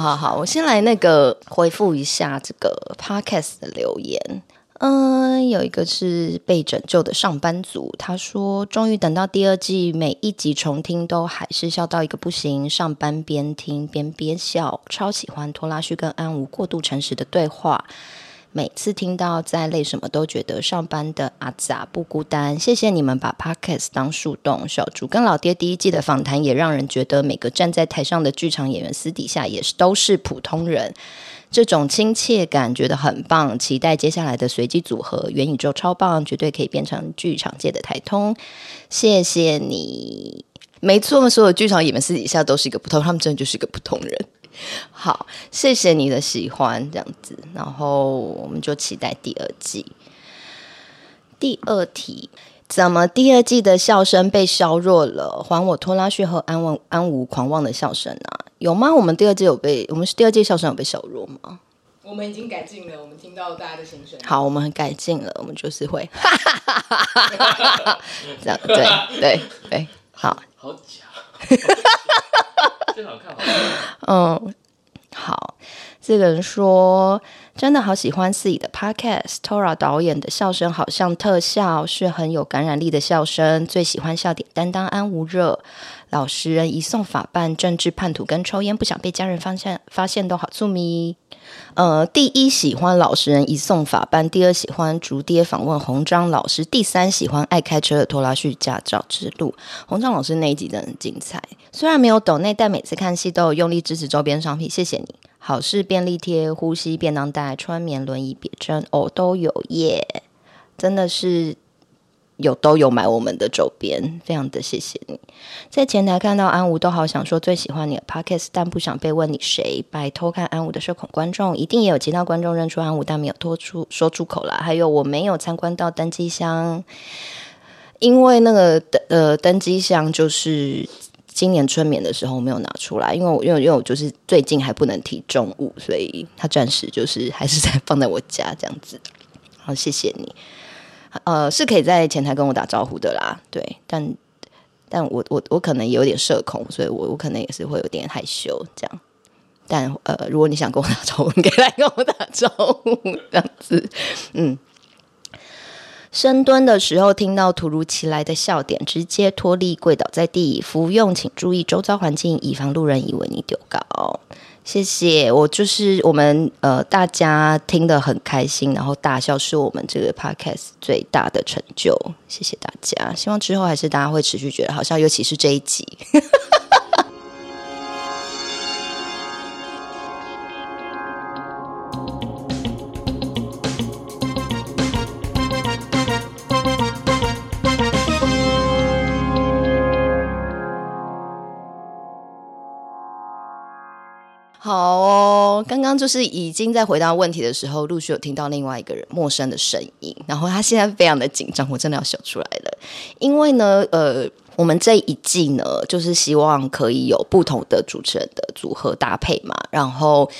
好好，我先来那个回复一下这个 podcast 的留言。嗯，有一个是被拯救的上班族，他说：“终于等到第二季，每一集重听都还是笑到一个不行。上班边听边憋笑，超喜欢拖拉旭跟安无过度诚实的对话。每次听到再累什么都觉得上班的阿杂不孤单。谢谢你们把 Podcast 当树洞。小竹跟老爹第一季的访谈也让人觉得每个站在台上的剧场演员私底下也是都是普通人。”这种亲切感觉得很棒，期待接下来的随机组合，元宇宙超棒，绝对可以变成剧场界的台通。谢谢你，没错，所有剧场演员私底下都是一个普通，他们真的就是一个普通人。好，谢谢你的喜欢，这样子，然后我们就期待第二季。第二题。怎么第二季的笑声被削弱了？还我拖拉旭和安文安无狂妄的笑声啊！有吗？我们第二季有被我们第二季笑声有被削弱吗？我们已经改进了，我们听到大家的心声。好，我们很改进了，我们就是会哈哈哈哈哈哈这样对对对，好，好假，好看，好看，嗯，好。这个人说：“真的好喜欢自己的 Podcast，Tora 导演的笑声好像特效，是很有感染力的笑声。最喜欢笑点担当安无热，老实人移送法办，政治叛徒跟抽烟不想被家人发现，发现都好促咪。呃，第一喜欢老实人移送法办，第二喜欢竹爹访问红章老师，第三喜欢爱开车的拖拉旭驾照之路。红章老师那一集真的很精彩，虽然没有抖内，但每次看戏都有用力支持周边商品，谢谢你。”好事便利贴、呼吸便当袋、穿棉轮椅别针哦，都有耶！真的是有都有买我们的周边，非常的谢谢你。在前台看到安吾，都好想说最喜欢你的 Podcast，但不想被问你谁。拜托看安吾的社恐观众，一定也有其他观众认出安吾，但没有脱出说出口啦。还有我没有参观到登机箱，因为那个呃登机箱就是。今年春眠的时候没有拿出来，因为我因为因为我就是最近还不能提重物，所以他暂时就是还是在放在我家这样子。好，谢谢你。呃，是可以在前台跟我打招呼的啦，对，但但我我我可能有点社恐，所以我我可能也是会有点害羞这样。但呃，如果你想跟我打招呼，你可以来跟我打招呼这样子，嗯。深蹲的时候听到突如其来的笑点，直接脱力跪倒在地。服用请注意周遭环境，以防路人以为你丢高。谢谢，我就是我们呃，大家听得很开心，然后大笑是我们这个 podcast 最大的成就。谢谢大家，希望之后还是大家会持续觉得好笑，尤其是这一集。好哦，刚刚就是已经在回答问题的时候，陆续有听到另外一个人陌生的声音，然后他现在非常的紧张，我真的要笑出来了。因为呢，呃，我们这一季呢，就是希望可以有不同的主持人的组合搭配嘛。然后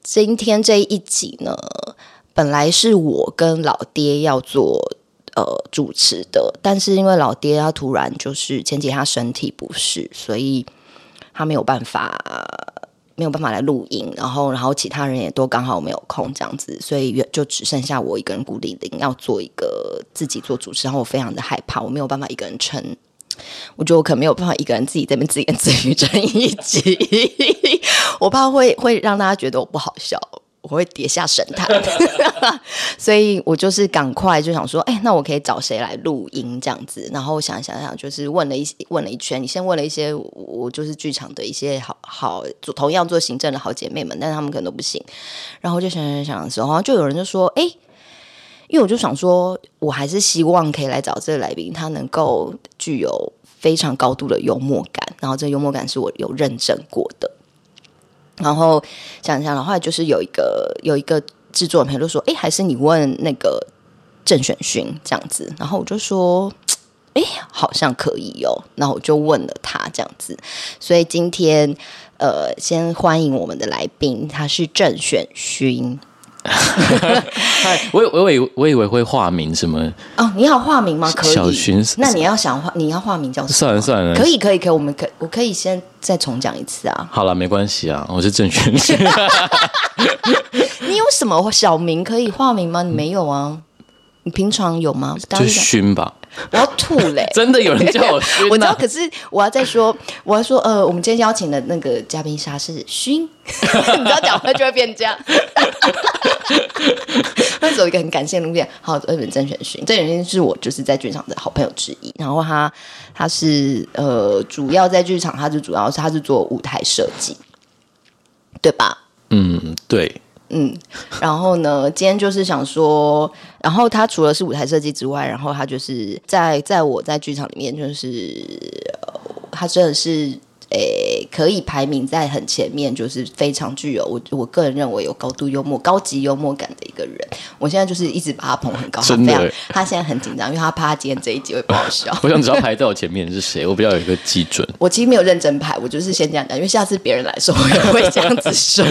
今天这一集呢，本来是我跟老爹要做呃主持的，但是因为老爹他突然就是前几天他身体不适，所以他没有办法。没有办法来录音，然后，然后其他人也都刚好没有空，这样子，所以就只剩下我一个人孤零零要做一个自己做主持，然后我非常的害怕，我没有办法一个人撑，我觉得我可能没有办法一个人自己在那边自言自语整一集，我怕会会让大家觉得我不好笑。我会跌下神坛，所以我就是赶快就想说，哎，那我可以找谁来录音这样子？然后想想想，就是问了一问了一圈，你先问了一些我就是剧场的一些好好做同样做行政的好姐妹们，但是他们可能都不行。然后就想想想的时候，好像就有人就说，哎，因为我就想说，我还是希望可以来找这个来宾，他能够具有非常高度的幽默感，然后这幽默感是我有认证过的。然后想想，然后就是有一个有一个制作人朋友就说：“哎，还是你问那个郑选勋这样子。”然后我就说：“哎，好像可以哦。”然后我就问了他这样子。所以今天呃，先欢迎我们的来宾，他是郑选勋。嗨，我我我以我以为会化名什么哦，你要化名吗？可以。小薰，那你要想化，你要化名叫什么？算了算了，可以可以可以，我们可我可以先再重讲一次啊。好了，没关系啊，我是郑轩。你有什么小名可以化名吗？你没有啊？你平常有吗？就薰吧。我要吐嘞、欸！真的有人叫我薰、啊？我知道，可是我要再说，我要说，呃，我们今天邀请的那个嘉宾他是薰，你知道讲话就会变这样。他走一个很感谢路线。好，日本郑选勋，郑选勋是我就是在剧场的好朋友之一。然后他他是呃，主要在剧场，他是主要是他是做舞台设计，对吧？嗯，对。嗯，然后呢，今天就是想说，然后他除了是舞台设计之外，然后他就是在在我在剧场里面，就是他真的是。诶，可以排名在很前面，就是非常具有我我个人认为有高度幽默、高级幽默感的一个人。我现在就是一直把他捧很高，真的他现在很紧张，因为他怕他今天这一集会不好笑。我想知道排在我前面是谁，我比较有一个基准。我其实没有认真排，我就是先这样讲，因为下次别人来说，我也会这样子说。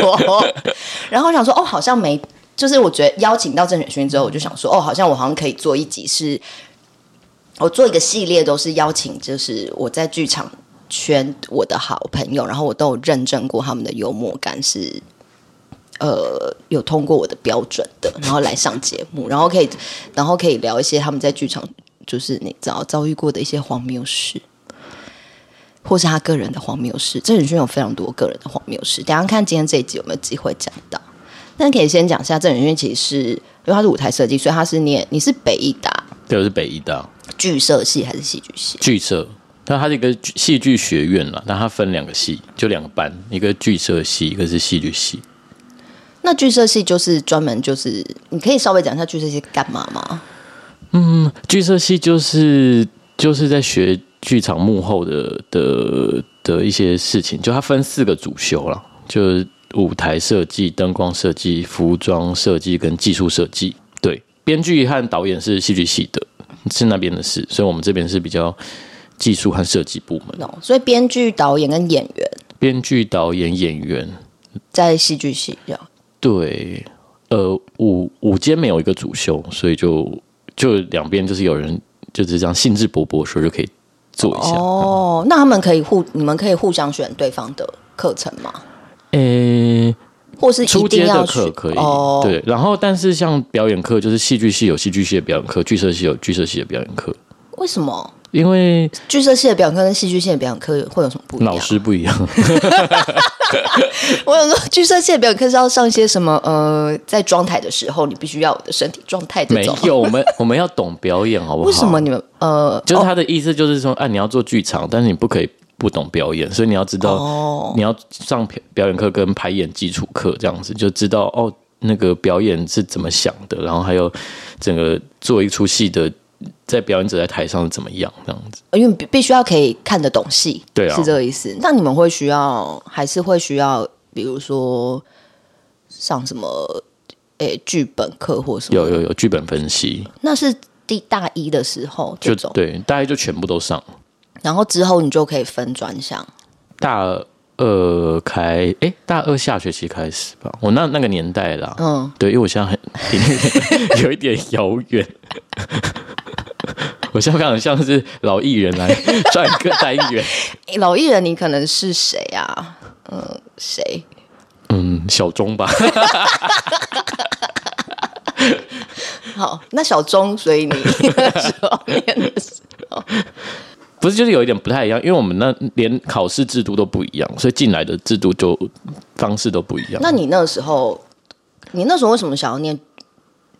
然后我想说，哦，好像没，就是我觉得邀请到郑雪勋之后，我就想说，哦，好像我好像可以做一集是，是我做一个系列，都是邀请，就是我在剧场。圈我的好朋友，然后我都有认证过他们的幽默感是，呃，有通过我的标准的，然后来上节目，然后可以，然后可以聊一些他们在剧场就是你知道遭遇过的一些荒谬事，或是他个人的荒谬事。郑宇轩有非常多个人的荒谬事，等下看今天这一集有没有机会讲到。但可以先讲一下郑宇轩，其实是因为他是舞台设计，所以他是念你是北艺大，对，我是北艺大剧社系还是戏剧系？剧社。但它是一个戏剧学院了，但它分两个系，就两个班，一个剧社系，一个是戏剧系。那剧社系就是专门就是，你可以稍微讲一下剧社系干嘛吗？嗯，剧社系就是就是在学剧场幕后的的的一些事情，就它分四个主修了，就是舞台设计、灯光设计、服装设计跟技术设计。对，编剧和导演是戏剧系的，是那边的事，所以我们这边是比较。技术和设计部门，no, 所以编剧、导演跟演员，编剧、导演、演员在戏剧系这样。对，呃，五五间没有一个主修，所以就就两边就是有人就是这样兴致勃勃的时候就可以做一下。哦，嗯、那他们可以互，你们可以互相选对方的课程吗？呃、欸，或是初阶的课可以。哦，对，然后但是像表演课，就是戏剧系有戏剧系的表演课，剧社系有剧社系的表演课。为什么？因为剧社系的表演课跟戏剧系的表演课会有什么不一样？老师不一样。我想说，剧社系的表演课是要上一些什么？呃，在装台的时候，你必须要有的身体状态。没有，我们我们要懂表演，好不好？为什么你们呃，就是他的意思，就是说，哎、哦啊，你要做剧场，但是你不可以不懂表演，所以你要知道，哦、你要上表演课跟排演基础课，这样子就知道哦，那个表演是怎么想的，然后还有整个做一出戏的。在表演者在台上是怎么样这样子？因为必须要可以看得懂戏，对啊，是这个意思。那你们会需要，还是会需要，比如说上什么诶剧本课或什么？有有有剧本分析，那是第大一的时候就对，大一就全部都上，然后之后你就可以分专项。大二开诶，大二下学期开始吧。我那那个年代啦，嗯，对，因为我现在很 有一点遥远。我现在非常像是老艺人来转一个单元。老艺人，你可能是谁啊？嗯，谁？嗯，小钟吧。好，那小钟，所以你 候念的时候，不是就是有一点不太一样，因为我们那连考试制度都不一样，所以进来的制度就方式都不一样。那你那时候，你那时候为什么想要念？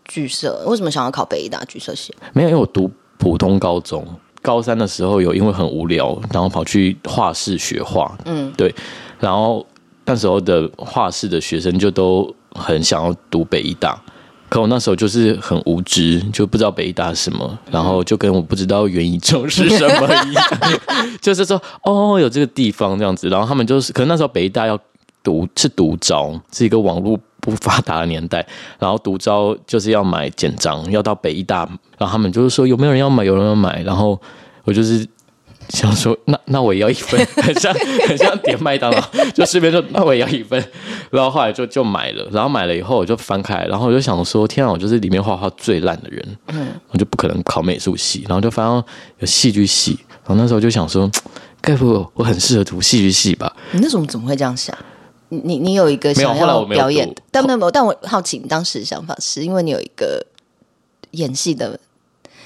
剧社为什么想要考北艺大剧社系？没有，因为我读普通高中，高三的时候有因为很无聊，然后跑去画室学画。嗯，对。然后那时候的画室的学生就都很想要读北医大，可我那时候就是很无知，就不知道北艺大是什么，然后就跟我不知道元宇宙是什么一样，就是说哦有这个地方这样子。然后他们就是，可能那时候北艺大要读是独招，是一个网络。不发达的年代，然后独招就是要买简章，要到北医大，然后他们就是说有没有人要买，有人要买，然后我就是想说那那我也要一份，很像很像点麦当劳，就顺便说那我也要一份，然后后来就就买了，然后买了以后我就翻开，然后我就想说天啊，我就是里面画画最烂的人，嗯，我就不可能考美术系，然后就发现有戏剧系，然后那时候就想说，该不会我很适合读戏剧系吧？你那时候怎么会这样想？你你有一个想要表演，但没有但我好奇你当时的想法是因为你有一个演戏的。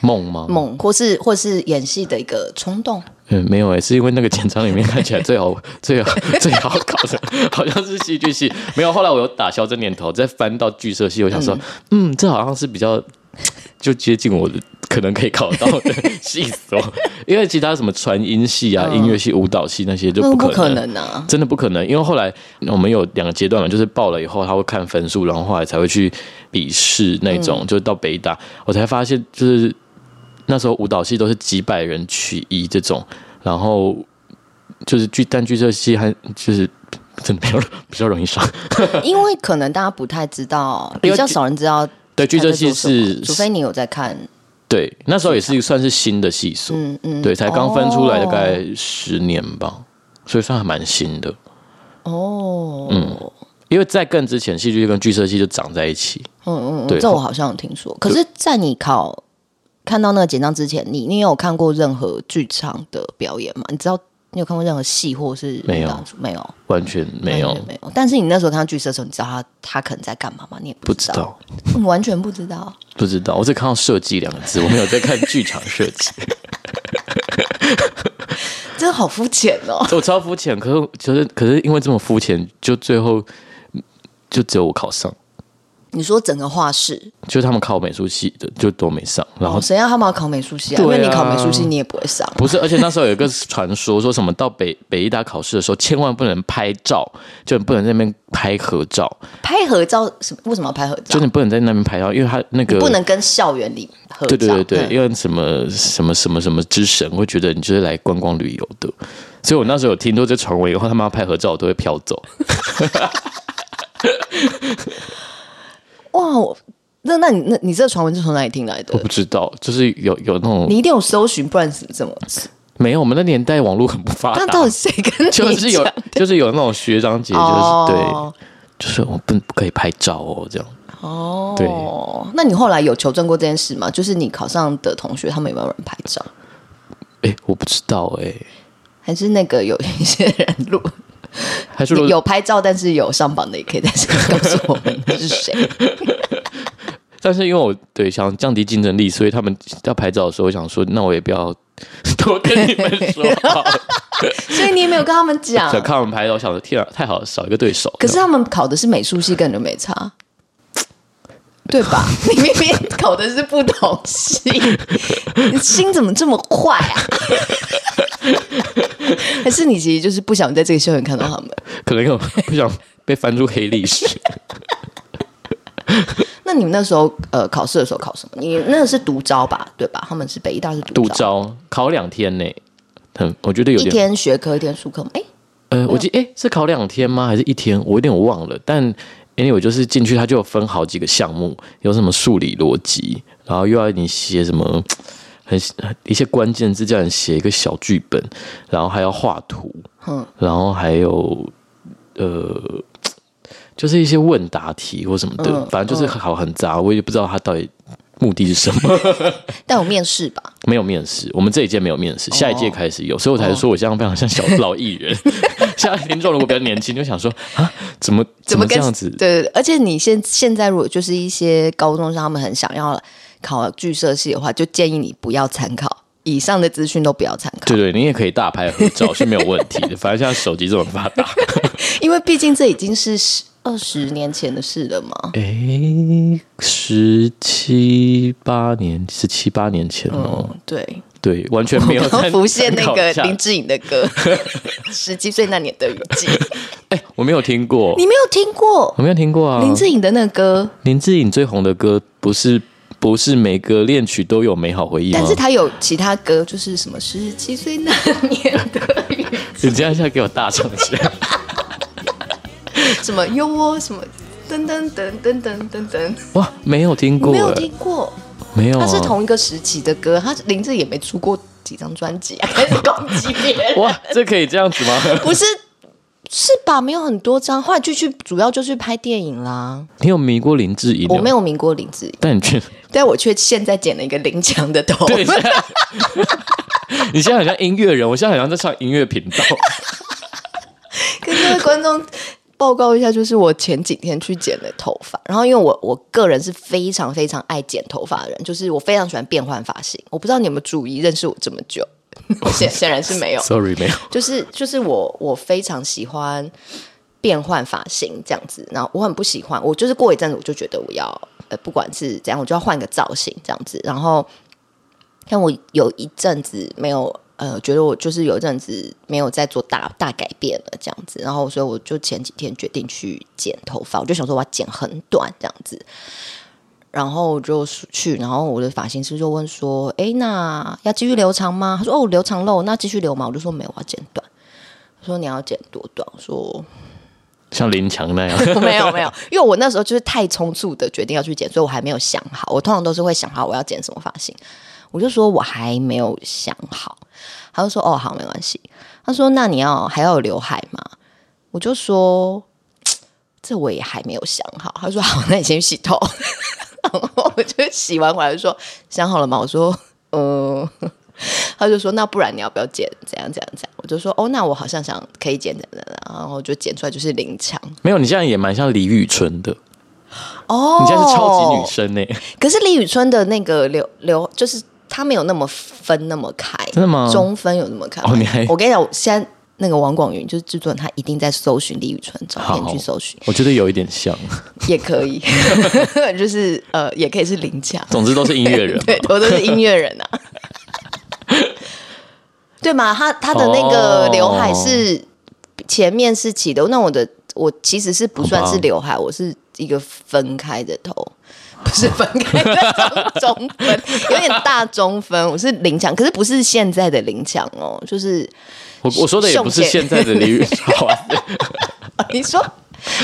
梦吗？梦，或是或是演戏的一个冲动？嗯，没有诶、欸，是因为那个简章里面看起来最好、最好、最好搞的，好像是戏剧系。没有，后来我有打消这念头，再翻到剧社系，我想说，嗯，嗯，这好像是比较 就接近我的可能可以考到的 系所，因为其他什么传音系啊、音乐系、舞蹈系那些就不可能，不可能啊，真的不可能。因为后来我们有两个阶段嘛，就是报了以后他会看分数，然后后来才会去笔试那种，嗯、就是到北大，我才发现就是。那时候舞蹈系都是几百人取一这种，然后就是剧，但剧社系还就是真的比较比较容易上，因为可能大家不太知道，比较少人知道。对，剧社系是，除非你有在看。对，那时候也是算是新的系数，嗯嗯，对，才刚分出来大概十年吧，哦、所以算还蛮新的。哦，嗯，因为在更之前，戏剧跟剧社系就长在一起。嗯嗯，对，这我好像有听说。可是，在你考。看到那个简章之前，你你有看过任何剧场的表演吗？你知道你有看过任何戏或是没有？没有，完全没有没有。但是你那时候看到剧社的时候，你知道他他可能在干嘛吗？你也不知道，不知道完全不知道，不知道。我只看到设计两个字，我没有在看剧场设计，真的好肤浅哦！我超肤浅，可是可是可是因为这么肤浅，就最后就只有我考上。你说整个画室，就他们考美术系的就都没上，然后谁让他们要考美术系啊？因为你考美术系，你也不会上。不是，而且那时候有一个传说，说什么到北北艺大考试的时候，千万不能拍照，就不能在那边拍合照。拍合照什么？为什么要拍合照？就你不能在那边拍照，因为他那个不能跟校园里合照。对对对对，因为什么什么什么什么之神会觉得你就是来观光旅游的，所以我那时候有听说这传闻以后，他们要拍合照，我都会飘走。哇，那那你那你这个传闻是从哪里听来的？我不知道，就是有有那种你一定有搜寻，不然怎么没有？我们那年代网络很不发达，那到底谁跟你就是有就是有那种学长姐，就是、哦、对，就是我不不可以拍照哦，这样哦。对，那你后来有求证过这件事吗？就是你考上的同学，他们有没有人拍照？哎，我不知道哎，还是那个有一些人录。还是有拍照，但是有上榜的，也可以在这里告诉我们是谁。但是因为我对想降低竞争力，所以他们要拍照的时候，我想说，那我也不要 多跟你们说。所以你也没有跟他们讲。想看他们拍照，我想说天啊，太好了，少一个对手。可是他们考的是美术系，根本就没差，对吧？你明明考的是不同系，你心怎么这么坏啊？还是你其实就是不想在这个校园看到他们？可能有不想被翻出黑历史。那你们那时候呃考试的时候考什么？你那个是独招吧？对吧？他们是北医大是独招，招，考两天呢。很，我觉得有一天学科一天术科吗？哎，呃，我记得哎是考两天吗？还是一天？我有点忘了。但因为我就是进去，它就有分好几个项目，有什么数理逻辑，然后又要你写什么。很一些关键字叫你写一个小剧本，然后还要画图，嗯，然后还有呃，就是一些问答题或什么的，嗯、反正就是好很杂，我也不知道他到底目的是什么。但有面试吧？没有面试，我们这一届没有面试，下一届开始有，所以我才说我这样非常像小老艺人。现在听众如果比较年轻，就想说啊，怎么怎么这样子？对，对，而且你现现在如果就是一些高中生，他们很想要。考剧社系的话，就建议你不要参考以上的资讯，都不要参考。对对，你也可以大拍合照是没有问题的。反正现在手机这么发达，因为毕竟这已经是十二十年前的事了嘛。哎，十七八年，十七八年前哦。嗯、对对，完全没有浮现那个林志颖的歌，《十七岁那年的雨季》。哎，我没有听过，你没有听过？我没有听过啊。林志颖的那个歌，林志颖最红的歌不是。不是每个恋曲都有美好回忆吗？但是他有其他歌，就是什么十七岁那年的雨。你这样现在给我大唱一下。什么有我什么噔噔噔噔噔噔噔。哇，没有听过，没有听过。没有、啊，他是同一个时期的歌，他林志也没出过几张专辑啊，开始攻击别人。哇，这可以这样子吗？不是，是吧？没有很多张，后来就去主要就去拍电影啦。你有迷过林志颖？我没有迷过林志颖，但你却，但我却现在剪了一个林强的头。对，你现在好像音乐人，我现在好像在上音乐频道。跟各位观众。报告一下，就是我前几天去剪了头发，然后因为我我个人是非常非常爱剪头发的人，就是我非常喜欢变换发型。我不知道你有没有注意，认识我这么久，显显然是没有。Sorry，没有。就是就是我我非常喜欢变换发型这样子，然后我很不喜欢，我就是过一阵子我就觉得我要呃不管是怎样，我就要换个造型这样子。然后像我有一阵子没有。呃，觉得我就是有一阵子没有在做大大改变了这样子，然后所以我就前几天决定去剪头发，我就想说我要剪很短这样子，然后就去，然后我的发型师就问说：“哎，那要继续留长吗？”他说：“哦，留长喽，那继续留嘛。”我就说：“没有，我要剪短。”他说：“你要剪多短？”我说：“像林强那样。”没有没有，因为我那时候就是太匆促的决定要去剪，所以我还没有想好。我通常都是会想好我要剪什么发型。我就说我还没有想好，他就说哦好没关系。他说那你要还要有刘海吗？我就说这我也还没有想好。他说好，那你先去洗头。然后我就洗完回来就说想好了吗？我说嗯。他就说那不然你要不要剪？怎样怎样怎样？我就说哦那我好像想可以剪的，然后就剪出来就是林强。没有，你这样也蛮像李宇春的。哦，你这样是超级女生呢。可是李宇春的那个刘刘就是。她没有那么分那么开，真的吗？中分有那么开？哦，你还，我跟你讲，现在那个王广云就是制作人，他一定在搜寻李宇春照片去搜寻。我觉得有一点像，也可以，就是呃，也可以是林强。总之都是音乐人，对，我都是音乐人啊，对嘛？他他的那个刘海是前面是起的，那我的我其实是不算是刘海，我是一个分开的头。不是分开的中分，有点大中分。我是林强，可是不是现在的林强哦，就是我我说的也不是现在的李宇春。你说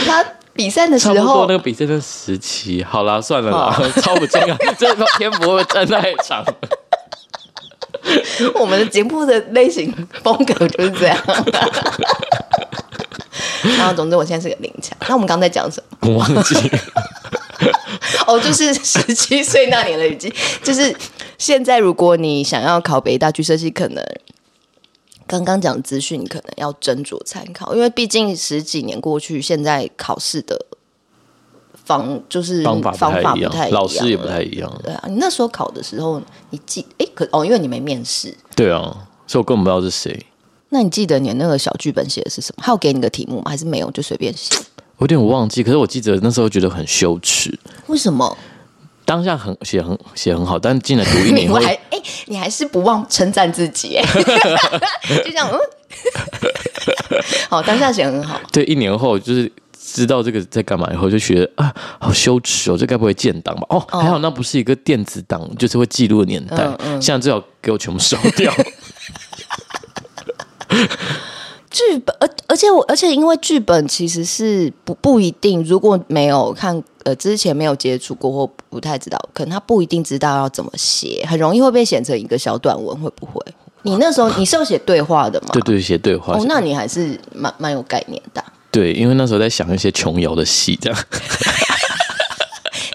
他比赛的时候，差不多那个比赛的时期。好啦，算了啦，超不重要，这个篇幅会站太长。我们的节目的类型风格就是这样。然后，总之，我现在是个林强。那我们刚才在讲什么？我忘记了。哦，就是十七岁那年的雨季，就是现在，如果你想要考北大剧设计，可能刚刚讲资讯，你可能要斟酌参考，因为毕竟十几年过去，现在考试的方就是方法不太一样，老师也不太一样。对啊，你那时候考的时候，你记哎，可哦，因为你没面试。对啊，所以我根本不知道是谁。那你记得你那个小剧本写的是什么？还有给你个题目吗？还是没有？就随便写。我有点忘记，可是我记得那时候觉得很羞耻。为什么？当下很写很写很好，但进来读一年 后，哎、欸，你还是不忘称赞自己，就这样嗯。好，当下写很好。对，一年后就是知道这个在干嘛以后，就觉得啊，好羞耻哦，这该不会建档吧？哦，还好那不是一个电子档，就是会记录的年代。嗯嗯，现在最好给我全部烧掉。剧本，而而且我，而且因为剧本其实是不不一定，如果没有看呃之前没有接触过或不太知道，可能他不一定知道要怎么写，很容易会被写成一个小短文，会不会？你那时候你是要写对话的吗？对对，写对话。哦，那你还是蛮蛮有概念的。对，因为那时候在想一些琼瑶的戏，这样。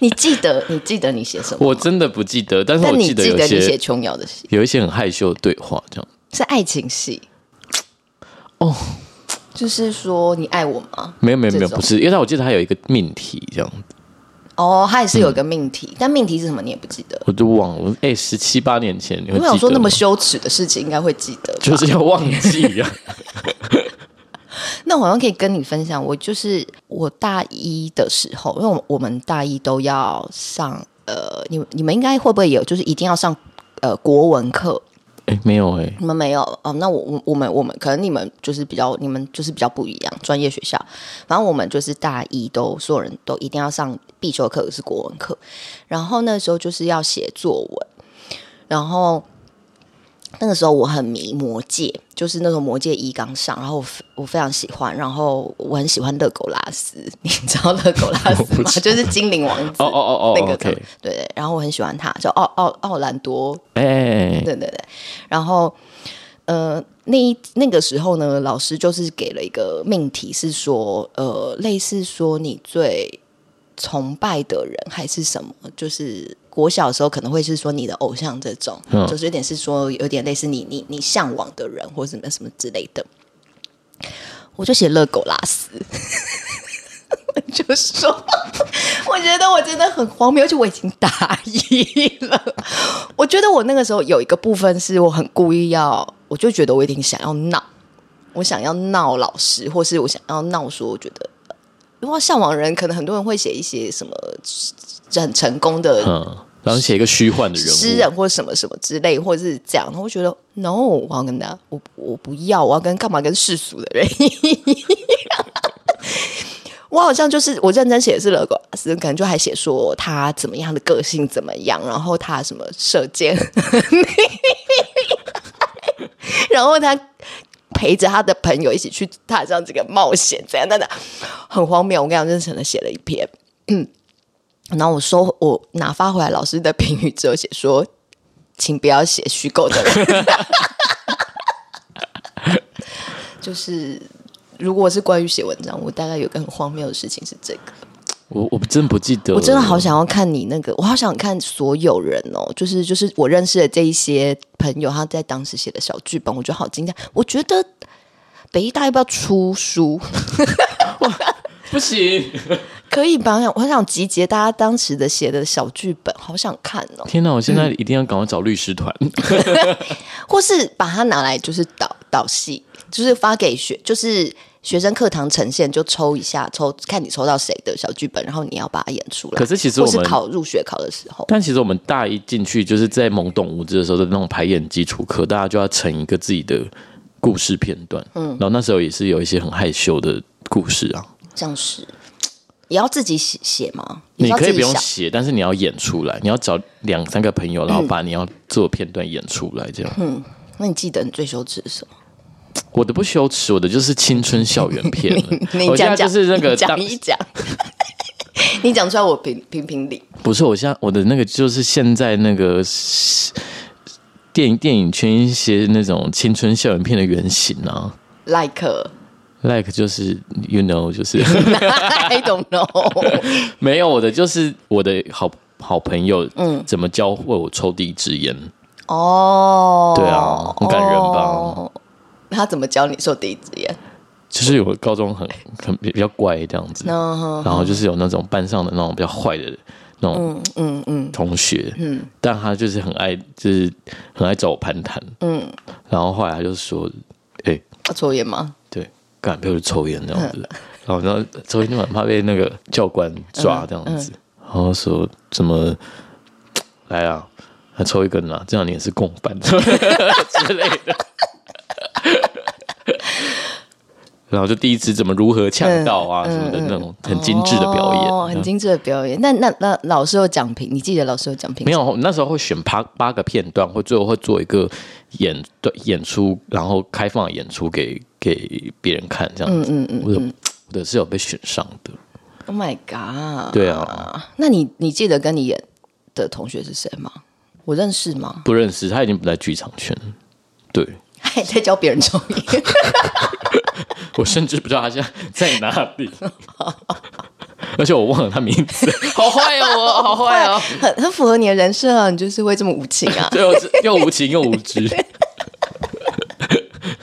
你记得你记得你写什么？我真的不记得，但是我记得有一些写琼瑶的戏，有一些很害羞的对话，这样是爱情戏。哦，就是说你爱我吗？没有没有没有，不是，因为他我记得他有一个命题这样子。哦，他也是有一个命题，嗯、但命题是什么你也不记得，我都忘了。哎，十七八年前，你会想说那么羞耻的事情，应该会记得，就是要忘记呀。那我好像可以跟你分享，我就是我大一的时候，因为我们大一都要上，呃，你你们应该会不会有，就是一定要上呃国文课。没有哎，你们没有哦？那我我我们我们可能你们就是比较你们就是比较不一样，专业学校。反正我们就是大一都所有人都一定要上必修课是国文课，然后那时候就是要写作文，然后那个时候我很迷魔戒，就是那种魔戒一刚上，然后我我非常喜欢，然后我很喜欢勒狗拉斯，你知道勒狗拉斯吗？就是精灵王子，哦哦哦哦，那个 okay 对对，然后我很喜欢他，叫奥奥奥兰多，哎、欸，对对对，然后呃，那一那个时候呢，老师就是给了一个命题，是说呃，类似说你最崇拜的人还是什么，就是。国小的时候可能会是说你的偶像这种，嗯、就是有点是说有点类似你你你向往的人或者什么什么之类的。我就写乐狗拉斯，就说我觉得我真的很荒谬，而且我已经大一了。我觉得我那个时候有一个部分是我很故意要，我就觉得我一定想要闹，我想要闹老师，或是我想要闹说，我觉得如果向往人，可能很多人会写一些什么。很成功的，嗯，然后写一个虚幻的人物，诗人或什么什么之类，或者是这样，我觉得 no，我要跟他，我我不要，我要跟干嘛跟世俗的人一样。我好像就是我认真写的是勒狗拉斯，可能就还写说他怎么样的个性怎么样，然后他什么射箭，然后他陪着他的朋友一起去踏上这个冒险，怎样？等等，很荒谬。我跟你讲，认真的写了一篇，嗯。然后我收，我拿发回来老师的评语之后写说，请不要写虚构的人。就是如果是关于写文章，我大概有个很荒谬的事情是这个。我我真不记得，我真的好想要看你那个，我好想看所有人哦，就是就是我认识的这一些朋友，他在当时写的小剧本，我觉得好惊讶。我觉得北艺大要不要出书？不行，可以吧？我很想集结大家当时的写的小剧本，好想看哦！天哪，我现在一定要赶快找律师团，嗯、或是把它拿来就是导导戏，就是发给学，就是学生课堂呈现，就抽一下，抽看你抽到谁的小剧本，然后你要把它演出来。可是其实我们考入学考的时候，但其实我们大一进去就是在懵懂无知的时候的那种排演基础课，大家就要成一个自己的故事片段。嗯，然后那时候也是有一些很害羞的故事啊。像是也要自己写写吗？你可以不用写，但是你要演出来。你要找两三个朋友，然后把你要做片段演出来，这样。嗯，那你记得你最羞耻是什么？我的不羞耻，我的就是青春校园片。你讲讲，就是那个讲一讲。你讲出来，我评评评理。不是，我现在我的那个就是现在那个电影电影圈一些那种青春校园片的原型啊，like。Like 就是 you know 就是 I don't know 没有我的就是我的好好朋友，嗯，怎么教会我抽第一支烟？哦，对啊，很感人吧？哦、他怎么教你抽第一支烟？就是有高中很很比较乖这样子，然后就是有那种班上的那种比较坏的那种嗯嗯同学，嗯，嗯，但他就是很爱就是很爱找我攀谈，嗯，然后后来他就说，哎、欸，他抽烟吗？干，比如抽烟这样子，然后然后抽烟就很怕被那个教官抓这样子，然后说怎么来啊，还抽一根啊，这样你也是共犯 之类的。然后就第一次怎么如何呛到啊什么的那种很精致的表演，哦，很精致的表演。那那那老师有讲评，你记得老师有讲评？没有，那时候会选八八个片段，会最后会做一个演对演出，然后开放演出给给别人看，这样子。嗯嗯嗯，我的我的是有被选上的。Oh my god！对啊，那你你记得跟你演的同学是谁吗？我认识吗？不认识，他已经不在剧场圈。对，还在教别人抽烟。我甚至不知道他现在在哪里，而且我忘了他名字，好坏哦，好坏哦，很很符合你的人设啊，你就是会这么无情啊，对，又无情又无知。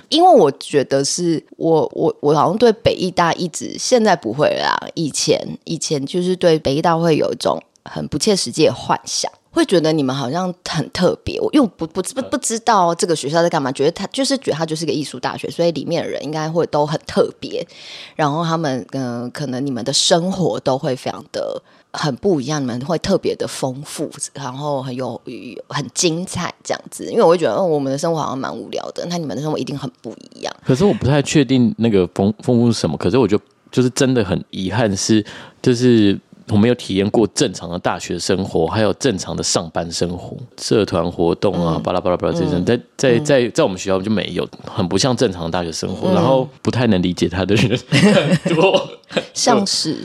因为我觉得是我我我好像对北艺大一直现在不会啦，以前以前就是对北艺大会有一种很不切实际的幻想。会觉得你们好像很特别，我因为不不不不知道这个学校在干嘛，觉得他就是觉得他就是个艺术大学，所以里面的人应该会都很特别。然后他们嗯、呃，可能你们的生活都会非常的很不一样，你们会特别的丰富，然后很有很精彩这样子。因为我会觉得，哦，我们的生活好像蛮无聊的，那你们的生活一定很不一样。可是我不太确定那个丰丰富是什么，可是我就就是真的很遗憾是就是。我没有体验过正常的大学生活，还有正常的上班生活，社团活动啊，巴拉巴拉巴拉这些，在在在在我们学校就没有，很不像正常的大学生活，然后不太能理解他的人 很多，像是，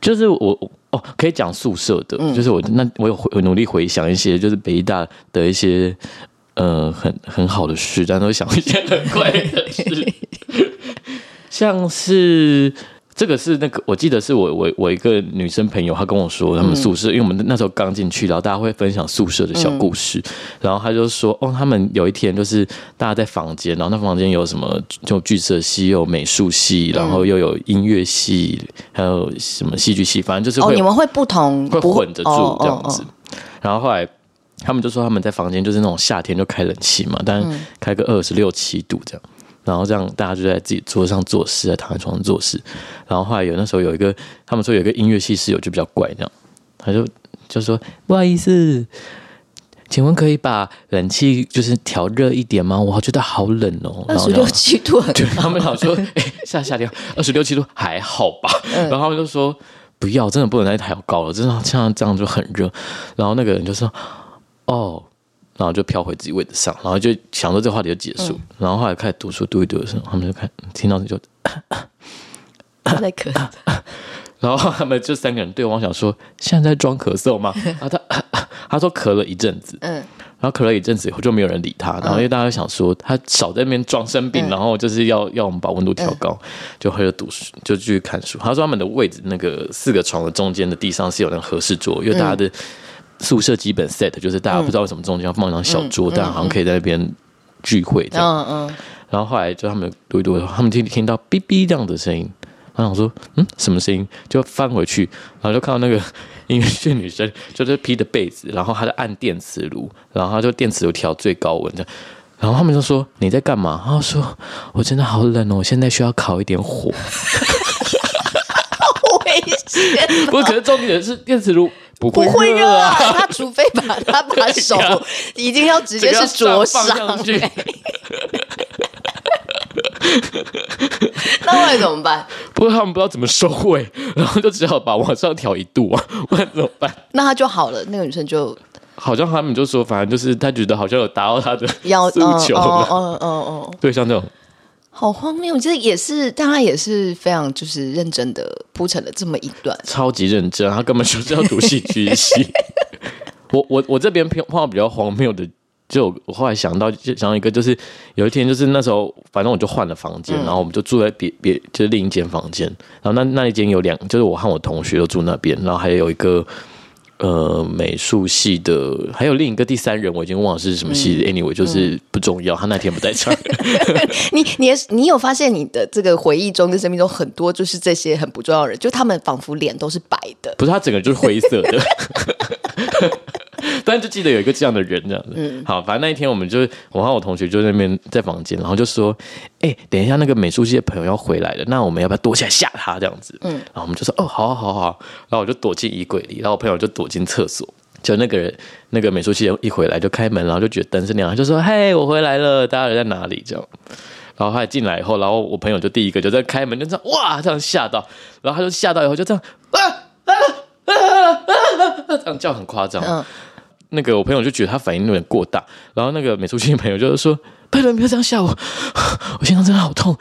就是我哦，可以讲宿舍的，就是我那我有回努力回想一些，就是北大的一些呃很很好的事，但都想一些很怪的事，像是。这个是那个，我记得是我我我一个女生朋友，她跟我说他们宿舍，因为我们那时候刚进去，然后大家会分享宿舍的小故事，然后她就说，哦，他们有一天就是大家在房间，然后那房间有什么，就剧社系，有美术系，然后又有音乐系，还有什么戏剧系，反正就是会、哦、你们会不同会混着住这样子，然后后来他们就说他们在房间就是那种夏天就开冷气嘛，但开个二十六七度这样。然后这样，大家就在自己桌上做事，在躺在床上做事。然后后来有那时候有一个，他们说有一个音乐系室友就比较怪，这样他就就说不好意思，请问可以把冷气就是调热一点吗？我觉得好冷哦，二十六七度很。对，他们想说，哎，夏夏天二十六七度还好吧？然后他们就说不要，真的不能再调高了，真的像这样就很热。然后那个人就说，哦。然后就飘回自己位置上，然后就想说这个话题就结束。嗯、然后后来开始读书，读一读的时候，他们就看听到你就在咳，然后他们就三个人对王想说：“现在在装咳嗽吗？”然 后他 他说咳了一阵子，嗯，然后咳了一阵子以后就没有人理他。然后因为大家想说他少在那边装生病，嗯、然后就是要要我们把温度调高，嗯、就回来读书，就继续看书。他说他们的位置那个四个床的中间的地上是有那个和室桌，因为大家的。嗯宿舍基本 set 就是大家不知道为什么中间要放一张小桌，但好像可以在那边聚会这样。嗯嗯。然后后来就他们读一读，他们听听到哔哔这样的声音，然后我说嗯什么声音？就翻回去，然后就看到那个音乐系女生就是披着被子，然后她在按电磁炉，然后她就电磁炉调最高温这样。然后他们就说你在干嘛？然后说我真的好冷哦，我现在需要烤一点火。好危险！不过，可是重点是电磁炉。不会，不会热啊！他除非把他把手已经要直接是灼伤，那后来怎么办？不过他们不知道怎么收尾，然后就只好把往上调一度啊，不然怎么办？那他就好了，那个女生就好像他们就说，反正就是他觉得好像有达到他的要求了，哦哦哦哦，对，像这种。好荒谬！其实也是，但他也是非常就是认真的铺成了这么一段，超级认真。他根本就是要读戏剧系。我我我这边偏话比较荒谬的，就我后来想到就想到一个，就是有一天就是那时候，反正我就换了房间，嗯、然后我们就住在别别就是另一间房间，然后那那一间有两，就是我和我同学都住那边，然后还有一个。呃，美术系的还有另一个第三人，我已经忘了是什么系的。嗯、anyway，就是不重要，嗯、他那天不在场。你你你有发现你的这个回忆中跟生命中很多就是这些很不重要的人，就他们仿佛脸都是白的，不是他整个就是灰色的。但是就记得有一个这样的人，这样子。嗯，好，反正那一天我们就我和我同学就在那边在房间，然后就说：“哎、欸，等一下那个美术系的朋友要回来了，那我们要不要躲起来吓他这样子？”嗯，然后我们就说：“哦，好，好，好，好。”然后我就躲进衣柜里，然后我朋友就躲进厕所。就那个人，那个美术系一回来就开门，然后就觉得灯是亮，就说：“嘿，我回来了，大家人在哪里？”这样。然后他进来以后，然后我朋友就第一个就在开门，就这样哇，这样吓到，然后他就吓到以后就这样啊啊啊啊啊，这样叫很夸张。嗯。那个我朋友就觉得他反应有点过大，然后那个美术系的朋友就是说：“拜托不要这样吓我，我心脏真的好痛。”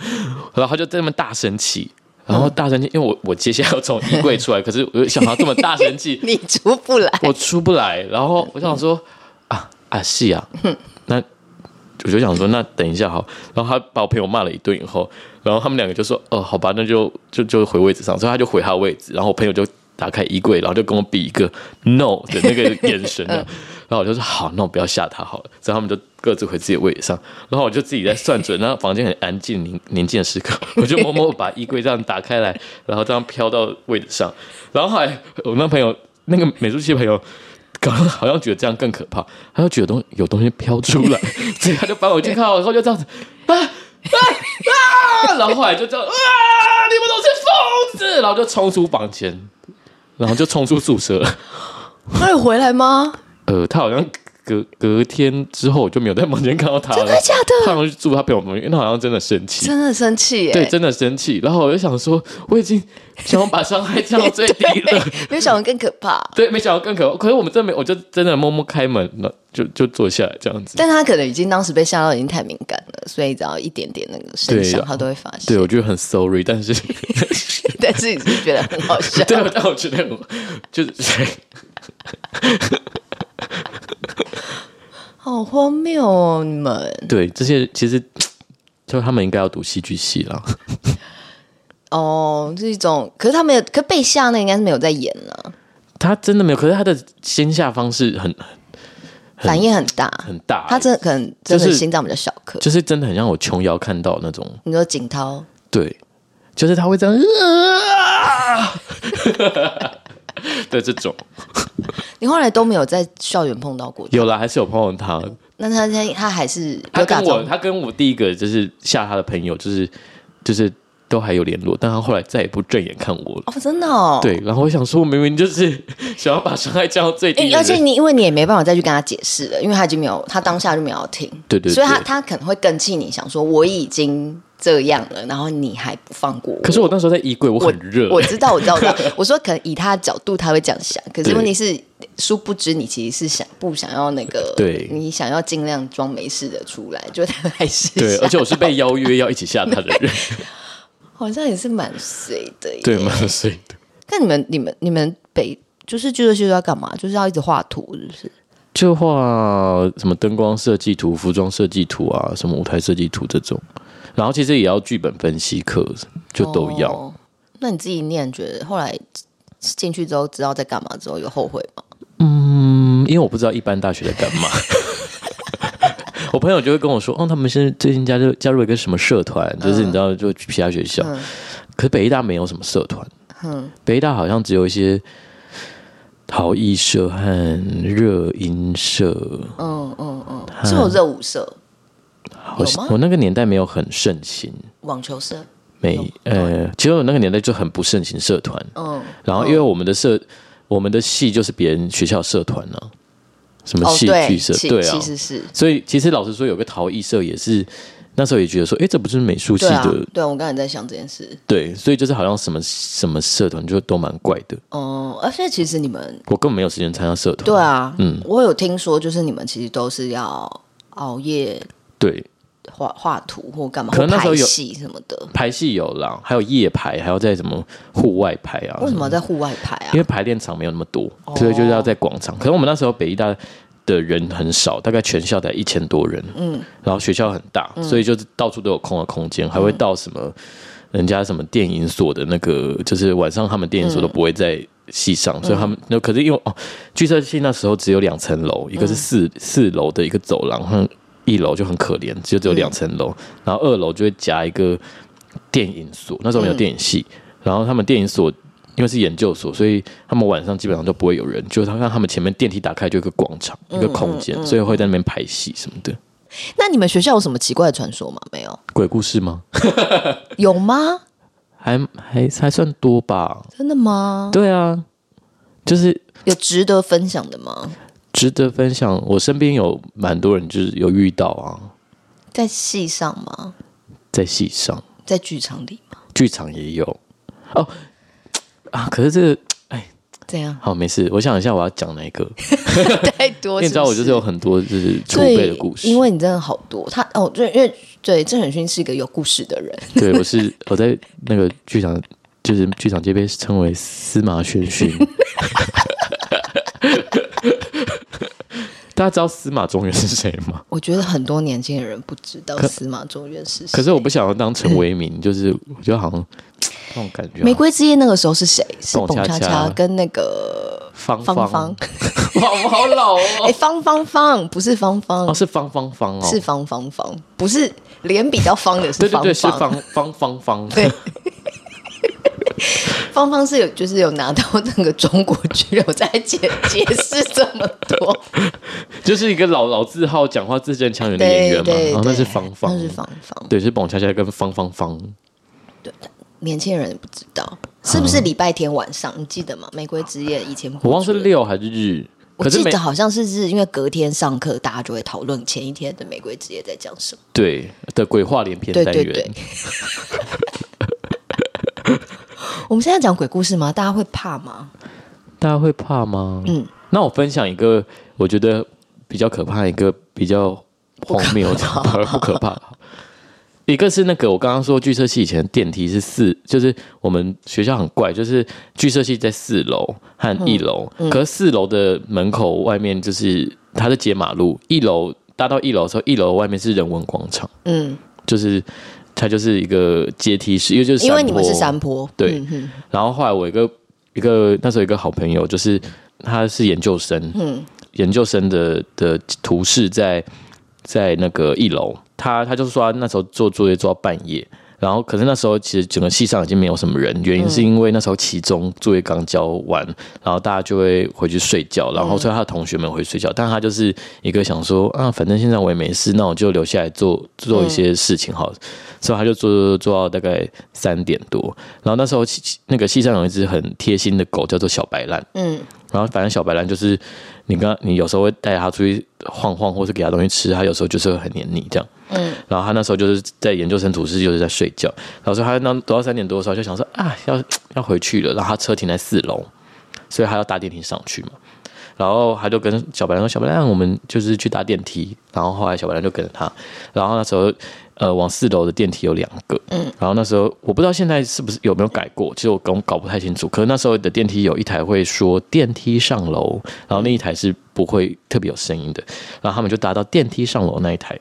然后他就在那边大生气，然后大声气，因为我我接下来要从衣柜出来，可是我想到这么大声气，你出不来，我出不来。然后我想说：“啊啊，是啊。”那我就想说：“那等一下好。”然后他把我朋友骂了一顿以后，然后他们两个就说：“哦，好吧，那就就就回位置上。”所以他就回他的位置，然后我朋友就。打开衣柜，然后就跟我比一个 no 的那个眼神，然后我就说好，那我不要吓他好了。所以他们就各自回自己的位置上，然后我就自己在算准，然后房间很安静、宁宁静的时刻，我就默默把衣柜这样打开来，然后这样飘到位置上。然后后来我那朋友，那个美术系朋友，刚刚好像觉得这样更可怕，他就觉得东有东西飘出来，所以他就把我去看，然后就这样子啊啊啊！然后后来就这样啊，你们都是疯子，然后就冲出房间。然后就冲出宿舍了。他有回来吗？呃，他好像隔隔天之后我就没有在房间看到他了，真的假的？他好像去住他朋友房间，因为他好像真的生气，真的生气耶，对，真的生气。然后我就想说，我已经想要把伤害降到最低了，没有想到更可怕。对，没想到更可怕。可是我们真没，我就真的默默开门了，就就坐下来这样子。但他可能已经当时被吓到，已经太敏感了，所以只要一点点那个声响，他都会发现。对，我觉得很 sorry，但是 但是你是觉得很好笑。对，但我觉得我就是。好荒谬哦！你们对这些其实就他们应该要读戏剧系了。哦，这种可是他没有，可是被吓那应该是没有在演了。他真的没有，可是他的先下方式很，很反应很大，很大。他真的可能真的心脏比较小颗，就是真的很像我琼瑶看到那种。你说景涛？对，就是他会这样。的这种，你后来都没有在校园碰到过？有了，还是有碰到他。那他他他还是他跟我，他跟我第一个就是吓他的朋友，就是就是都还有联络，但他后来再也不正眼看我了。哦，真的哦。对，然后我想说，我明明就是想要把伤害降到最低，而且你因为你也没办法再去跟他解释了，因为他已经没有，他当下就没有要听。对，对对，所以他他可能会更气你，想说我已经。这样了，然后你还不放过我？可是我那时候在衣柜，我很热。我知道，我知道，我知道。我说，可能以他的角度，他会这样想。可是问题是，殊不知你其实是想不想要那个？对，你想要尽量装没事的出来，就他还是对。而且我是被邀约要一起吓他的人，好像也是蛮衰的耶。对，蛮衰的。那你们、你们、你们北就是剧社系要干嘛？就是要一直画图，是不是？就画什么灯光设计图、服装设计图啊，什么舞台设计图这种。然后其实也要剧本分析课，就都要。哦，那你自己念，觉得后来进去之后知道在干嘛之后有后悔吗？嗯，因为我不知道一般大学在干嘛。我朋友就会跟我说，哦，他们现在最近加入加入一个什么社团，就是你知道，就其他学校。嗯、可是北艺大没有什么社团。嗯，北艺大好像只有一些陶艺社和热音社。嗯嗯嗯，是有热舞社。我我那个年代没有很盛行网球社，没呃，其实我那个年代就很不盛行社团。嗯，然后因为我们的社，我们的系就是别人学校社团呢，什么戏剧社，对啊，其实是。所以其实老实说，有个陶艺社也是那时候也觉得说，哎，这不是美术系的？对，我刚才在想这件事。对，所以就是好像什么什么社团就都蛮怪的。哦，而且其实你们，我根本没有时间参加社团。对啊，嗯，我有听说，就是你们其实都是要熬夜。对。画画图或干嘛？可能那时候有排戏什么的，排戏有啦，还有夜排，还要在什么户外拍啊？为什么要在户外拍啊？因为排练场没有那么多，哦、所以就是要在广场。可能我们那时候北艺大的人很少，大概全校才一千多人。嗯，然后学校很大，嗯、所以就是到处都有空的空间，还会到什么人家什么电影所的那个，就是晚上他们电影所都不会在戏上，嗯、所以他们那可是因为哦，剧社系那时候只有两层楼，一个是四、嗯、四楼的一个走廊。一楼就很可怜，就只有两层楼，嗯、然后二楼就会夹一个电影所。那时候没有电影系，嗯、然后他们电影所因为是研究所，所以他们晚上基本上都不会有人。就是他看他们前面电梯打开就一个广场，嗯、一个空间，嗯嗯、所以会在那边拍戏什么的。那你们学校有什么奇怪的传说吗？没有鬼故事吗？有吗？还还还算多吧？真的吗？对啊，就是有值得分享的吗？值得分享，我身边有蛮多人就是有遇到啊，在戏上吗？在戏上，在剧场里吗？剧场也有哦啊！可是这个，哎，怎样？好，没事。我想一下，我要讲哪个？太多，你知道，我就是有很多就是储备的故事。因为你真的好多，他哦，对，因为对郑远勋是一个有故事的人。对，我是我在那个剧场，就是剧场界被称为司马轩勋。大家知道司马中原是谁吗？我觉得很多年轻人不知道司马中原是谁。可是我不想要当陈为民，就是我觉得好像那种感觉。玫瑰之夜那个时候是谁？是董恰恰跟那个方方方。哇，我好老哦！哎，方方方不是方方哦，是方方方哦，是方方方，不是脸比较方的，是方对对对，是方方方方。对。芳芳是有，就是有拿到那个中国居留在解解释这么多，就是一个老老字号讲话字正腔圆的演员嘛，然后那是芳芳，那是芳芳，对，是澎恰恰跟方方方，对，年轻人不知道是不是礼拜天晚上，你记得吗？玫瑰之夜以前我忘是六还是日，我记得好像是是因为隔天上课，大家就会讨论前一天的玫瑰之夜在讲什么。对的，鬼话连篇单元。对对 对我们现在讲鬼故事吗？大家会怕吗？大家会怕吗？嗯，那我分享一个我觉得比较可怕，一个比较荒谬的，不可怕。一个是那个，我刚刚说剧社系以前电梯是四，就是我们学校很怪，就是剧社系在四楼和一楼，嗯嗯、可是四楼的门口外面就是它是接马路，一楼搭到一楼的时候，一楼外面是人文广场，嗯，就是它就是一个阶梯式，因为就是因为你们是山坡，对，嗯、然后后来我一个一个那时候一个好朋友，就是他是研究生，嗯，研究生的的图示在在那个一楼。他他就是说，他那时候做作业做到半夜，然后可是那时候其实整个系上已经没有什么人，原因是因为那时候期中作业刚交完，然后大家就会回去睡觉，然后所以他的同学们回去睡觉，但他就是一个想说啊，反正现在我也没事，那我就留下来做做一些事情好，所以他就做做做到大概三点多，然后那时候那个系上有一只很贴心的狗叫做小白兰，嗯，然后反正小白兰就是你刚你有时候会带它出去晃晃，或是给它东西吃，它有时候就是会很黏你这样。嗯，然后他那时候就是在研究生图室，就是在睡觉。然后说他那读到三点多的时候，就想说啊，要要回去了。然后他车停在四楼，所以他要搭电梯上去嘛。然后他就跟小白兰说：“小白兰，我们就是去搭电梯。”然后后来小白兰就跟着他。然后那时候呃，往四楼的电梯有两个。嗯。然后那时候我不知道现在是不是有没有改过，其实我搞搞不太清楚。可是那时候的电梯有一台会说电梯上楼，然后那一台是不会特别有声音的。然后他们就搭到电梯上楼那一台。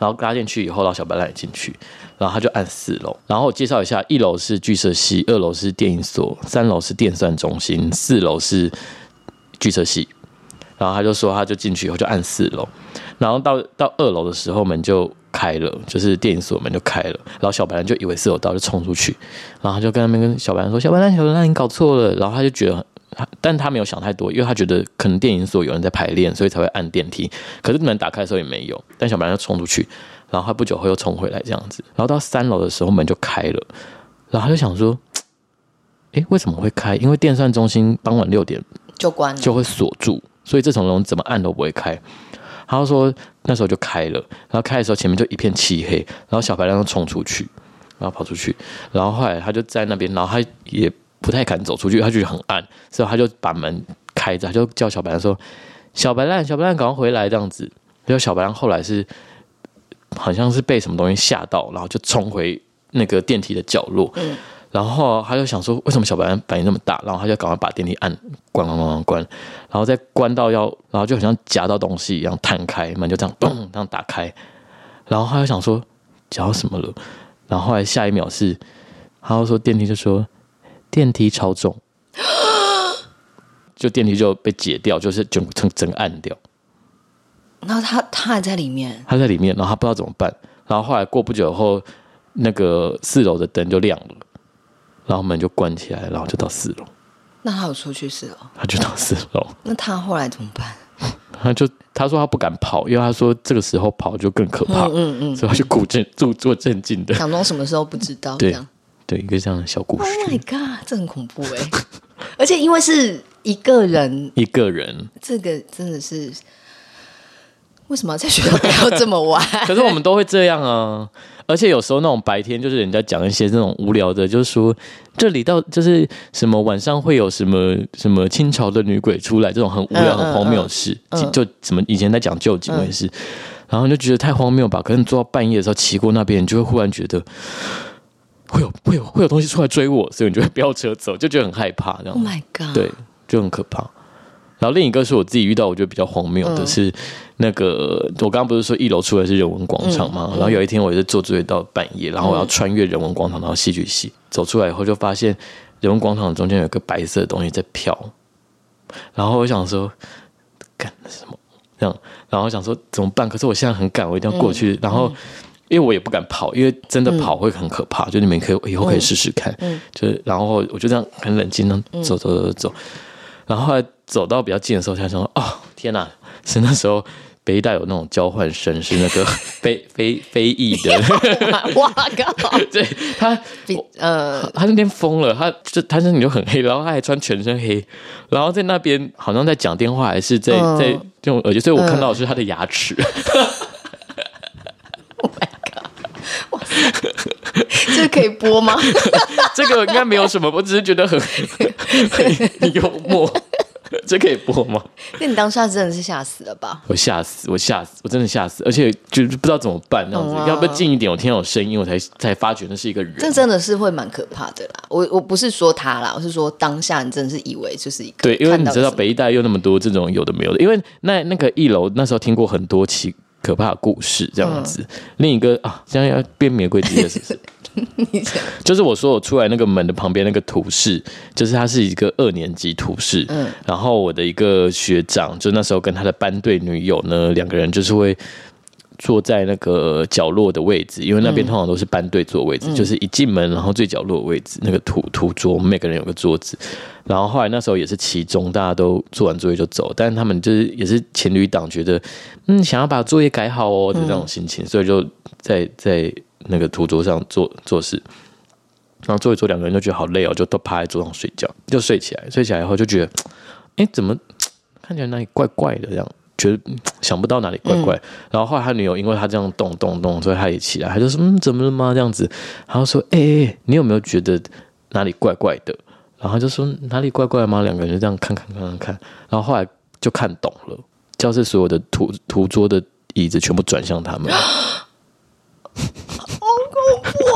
然后拉进去以后，然后小白兰也进去，然后他就按四楼。然后我介绍一下：一楼是剧社系，二楼是电影所，三楼是电算中心，四楼是剧社系。然后他就说，他就进去以后就按四楼。然后到到二楼的时候，门就开了，就是电影所门就开了。然后小白兰就以为四楼到，就冲出去。然后他就跟那边跟小白兰说：“小白兰，小白兰，你搞错了。”然后他就觉得。但他没有想太多，因为他觉得可能电影所有人在排练，所以才会按电梯。可是门打开的时候也没有，但小白兰就冲出去，然后他不久后又冲回来这样子。然后到三楼的时候门就开了，然后他就想说：“诶，为什么会开？因为电算中心傍晚六点就关了，就会锁住，所以这层楼怎么按都不会开。”他就说那时候就开了，然后开的时候前面就一片漆黑，然后小白亮就冲出去，然后跑出去，然后后来他就在那边，然后他也。不太敢走出去，他觉得很暗，所以他就把门开着，他就叫小白兰说：“小白兰，小白兰，赶快回来！”这样子，然后小白兰后来是好像是被什么东西吓到，然后就冲回那个电梯的角落。嗯，然后他就想说：“为什么小白兰反应那么大？”然后他就赶快把电梯按关关关关关，然后再关到要，然后就好像夹到东西一样弹开门，就这样咚这样打开。然后他就想说夹到什么了？然后后来下一秒是，他就说电梯就说。电梯超重，就电梯就被解掉，就是整整整个暗掉。然后他他还在里面，他在里面，然后他不知道怎么办。然后后来过不久后，那个四楼的灯就亮了，然后门就关起来，然后就到四楼。那他有出去四楼？他就到四楼。那他后来怎么办？他就他说他不敢跑，因为他说这个时候跑就更可怕。嗯嗯，嗯，所以他就鼓正做做镇静的，假装什么时候不知道对。对，一个这样的小故事。Oh my god，这很恐怖哎！而且因为是一个人，一个人，这个真的是为什么在学校不要这么晚？可是我们都会这样啊！而且有时候那种白天，就是人家讲一些这种无聊的，就是说这里到就是什么晚上会有什么什么清朝的女鬼出来，这种很无聊、很荒谬的事，就什么以前在讲旧警卫事，嗯、然后就觉得太荒谬吧？可能做到半夜的时候骑过那边，你就会忽然觉得。会有会有会有东西出来追我，所以你就会飙车走，就觉得很害怕，这样。Oh my god！对，就很可怕。然后另一个是我自己遇到，我觉得比较荒谬的是，那个、嗯、我刚刚不是说一楼出来是人文广场吗？嗯嗯、然后有一天我也是做作业到半夜，然后我要穿越人文广场到戏剧系，走出来以后就发现人文广场中间有个白色的东西在飘，然后我想说干什么这样，然后我想说怎么办？可是我现在很赶，我一定要过去，嗯、然后。因为我也不敢跑，因为真的跑会很可怕。嗯、就你们可以以后可以试试看，就是然后我就这样很冷静的走走走走，然后后来走到比较近的时候，才想说哦天哪，是那时候北艺大有那种交换生，是那个非非非裔的。哇靠！对他，呃，他那天疯了，他就他身体就很黑，然后他还穿全身黑，然后在那边好像在讲电话，还是在、嗯、在用耳机，所以我看到的是他的牙齿。嗯 Oh my god！哇塞，这可以播吗？这个应该没有什么，我只是觉得很 很幽默。这可以播吗？那你当下真的是吓死了吧？我吓死，我吓死，我真的吓死，而且就不知道怎么办，那样子，要不要近一点？我听到有声音，我才才发觉那是一个人。这真的是会蛮可怕的啦。我我不是说他啦，我是说当下你真的是以为就是一个。对，因为你知道北一大有那么多这种有的没有的，因为那那个一楼那时候听过很多起。可怕的故事这样子，嗯、另一个啊，现在要变玫瑰的是不是？就是我说我出来那个门的旁边那个图示，就是他是一个二年级图示。嗯，然后我的一个学长，就那时候跟他的班队女友呢，两个人就是会。坐在那个角落的位置，因为那边通常都是班队坐位置，嗯、就是一进门然后最角落的位置，那个图图桌，我们每个人有个桌子。然后后来那时候也是期中，大家都做完作业就走，但是他们就是也是情侣档，觉得嗯想要把作业改好哦的这种心情，嗯、所以就在在那个图桌上做做事。然后做一做，两个人就觉得好累哦，就都趴在桌上睡觉，就睡起来。睡起来以后就觉得，哎，怎么看起来那里怪怪的这样。觉得想不到哪里怪怪，嗯、然后后来他女友因为他这样动动动，所以他也起来，他就说：“嗯，怎么了吗？”这样子，然后说：“哎、欸，你有没有觉得哪里怪怪的？”然后他就说：“哪里怪怪吗？”两个人就这样看看看看看，然后后来就看懂了，教室所有的图图桌的椅子全部转向他们。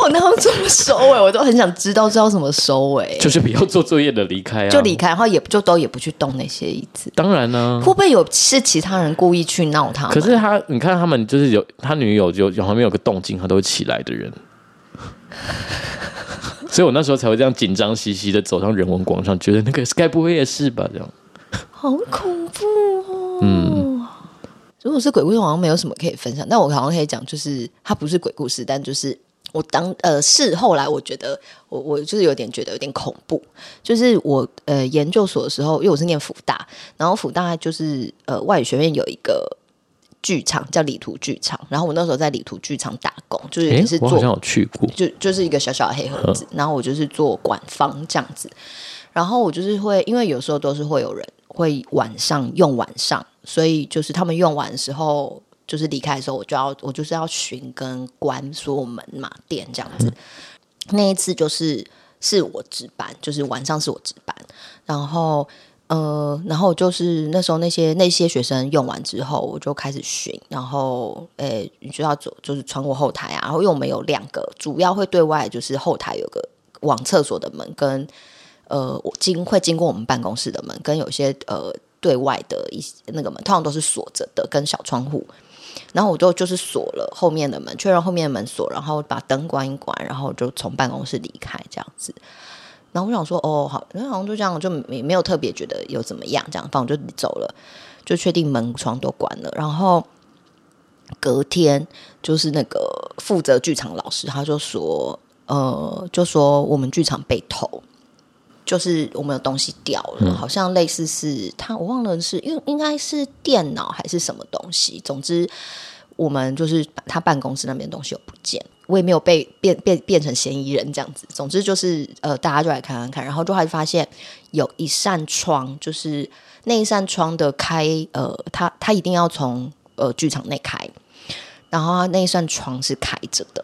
我然后怎么收尾？我都很想知道知道怎么收尾。就是不要做作业的离开啊，就离开，然后也就都也不去动那些椅子。当然呢，会不会有是其他人故意去闹他？可是他，你看他们就是有他女友就有旁边有个动静，他都会起来的人。所以我那时候才会这样紧张兮兮的走上人文广场，觉得那个该不会也是吧？这样好恐怖哦。嗯，如果是鬼故事，好像没有什么可以分享。但我好像可以讲，就是它不是鬼故事，但就是。我当呃是后来我觉得我我就是有点觉得有点恐怖，就是我呃研究所的时候，因为我是念辅大，然后辅大就是呃外语学院有一个剧场叫礼图剧场，然后我那时候在礼图剧场打工，就是也是做，我好像有去过，就就是一个小小的黑盒子，然后我就是做管方这样子，然后我就是会因为有时候都是会有人会晚上用晚上，所以就是他们用完的时候。就是离开的时候，我就要我就是要巡跟关所有门嘛店这样子。那一次就是是我值班，就是晚上是我值班。然后呃，然后就是那时候那些那些学生用完之后，我就开始巡。然后诶，你就要走，就是穿过后台啊。然后因为我们有两个主要会对外，就是后台有个往厕所的门，跟呃经会经过我们办公室的门，跟有些呃对外的一那个门，通常都是锁着的，跟小窗户。然后我就就是锁了后面的门，确认后面的门锁，然后把灯关一关，然后就从办公室离开这样子。然后我想说，哦，好，然后好像就这样，就没没有特别觉得有怎么样，这样，反正就走了，就确定门窗都关了。然后隔天就是那个负责剧场老师，他就说，呃，就说我们剧场被偷。就是我们有东西掉了，嗯、好像类似是他，我忘了是应应该是电脑还是什么东西。总之，我们就是他办公室那边东西有不见，我也没有被变变变成嫌疑人这样子。总之就是呃，大家就来看看看，然后就还发现有一扇窗，就是那一扇窗的开，呃，他他一定要从呃剧场内开，然后那一扇窗是开着的，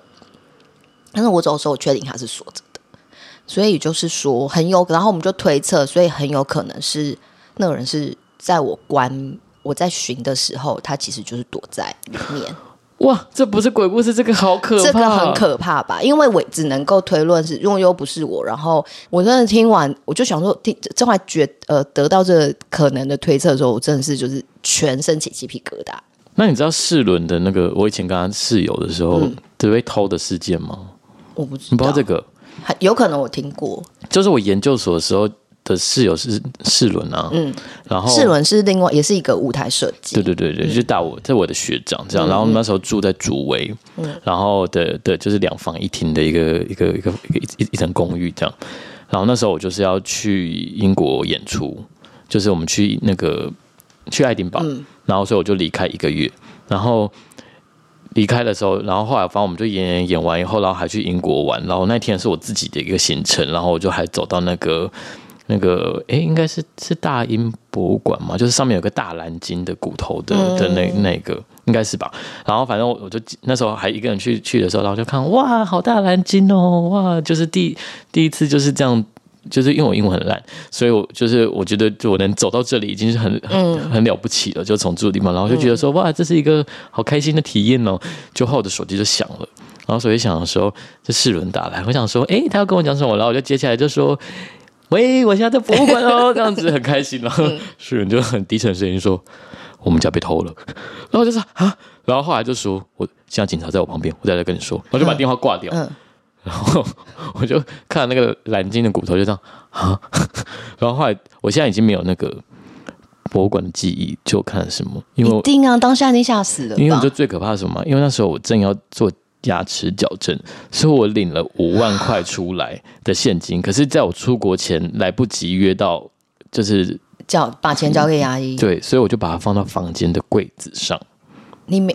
但是我走的时候我确定它是锁着。所以就是说很有，然后我们就推测，所以很有可能是那个人是在我关我在巡的时候，他其实就是躲在里面。哇，这不是鬼故事，这个好可怕，这个很可怕吧？因为我只能够推论是，因为又不是我。然后我真的听完，我就想说，听这话觉呃得到这个可能的推测的时候，我真的是就是全身起鸡皮疙瘩。那你知道世伦的那个我以前跟他室友的时候，只、嗯、被偷的事件吗？我不知道，你不知道这个。有可能我听过，就是我研究所的时候的室友是世伦啊，嗯，然后世伦是另外也是一个舞台设计，对对对对，嗯、就是大我在我的学长这样，然后那时候住在主围，嗯，然后的的就是两房一厅的一个一个一个一个一一层公寓这样，然后那时候我就是要去英国演出，就是我们去那个去爱丁堡，嗯、然后所以我就离开一个月，然后离开的时候，然后后来反正我们就演演演完以后，然后还去英国玩，然后那天是我自己的一个行程，然后我就还走到那个那个哎，应该是是大英博物馆嘛，就是上面有个大蓝鲸的骨头的的那那个应该是吧，然后反正我我就那时候还一个人去去的时候，然后就看哇，好大蓝鲸哦，哇，就是第第一次就是这样。就是因为我英文很烂，所以我就是我觉得，就我能走到这里已经是很很很了不起了。就从住的地方，然后就觉得说，哇，这是一个好开心的体验哦。就后我的手机就响了，然后手机响的时候，这世伦打来，我想说，哎，他要跟我讲什么？然后我就接起来就说，喂，我现在在博物馆哦，这样子很开心。然后 世伦就很低沉声音说，我们家被偷了。然后我就说啊，然后后来就说，我现在警察在我旁边，我再来跟你说，我就把电话挂掉。嗯然后我就看那个蓝鲸的骨头，就这样啊。然后后来，我现在已经没有那个博物馆的记忆，就看什么？因为一定啊，当下你吓死了。因为我就最可怕的是什么？因为那时候我正要做牙齿矫正，所以我领了五万块出来的现金。可是，在我出国前来不及约到，就是交把钱交给牙医。对，所以我就把它放到房间的柜子上。你没。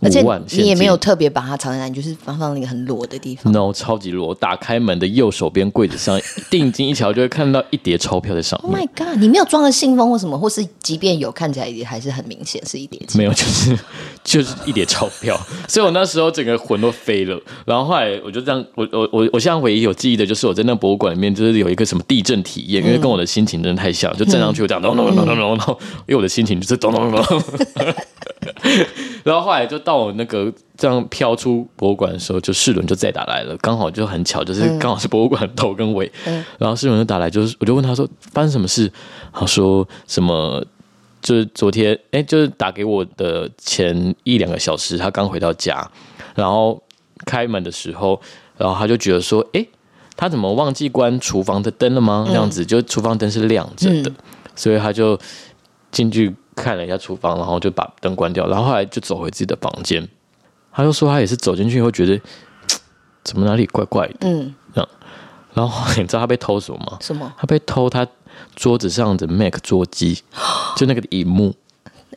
而且你也没有特别把它藏在哪，你就是放放那个很裸的地方。No，超级裸！打开门的右手边柜子上，定睛一瞧就会看到一叠钞票在上面。Oh my god！你没有装个信封或什么，或是即便有，看起来也还是很明显是一叠钱。没有，就是就是一叠钞票。所以我那时候整个魂都飞了。然后后来我就这样，我我我我现在唯一有记忆的就是我在那博物馆里面，就是有一个什么地震体验，嗯、因为跟我的心情真的太像，就站上去我这样咚咚咚咚咚咚，因为我的心情就是咚咚咚咚。然后后来就到我那个这样飘出博物馆的时候，就世伦就再打来了，刚好就很巧，就是刚好是博物馆头跟尾。嗯、然后世伦就打来，就是我就问他说发生什么事，他说什么就是昨天哎，就是打给我的前一两个小时，他刚回到家，然后开门的时候，然后他就觉得说，哎，他怎么忘记关厨房的灯了吗？这样子，就厨房灯是亮着的，嗯、所以他就进去。看了一下厨房，然后就把灯关掉，然后后来就走回自己的房间。他就说他也是走进去以后觉得 怎么哪里怪怪的，嗯，这样。然后你知道他被偷什么吗？什么？他被偷他桌子上的 Mac 桌机，就那个荧幕，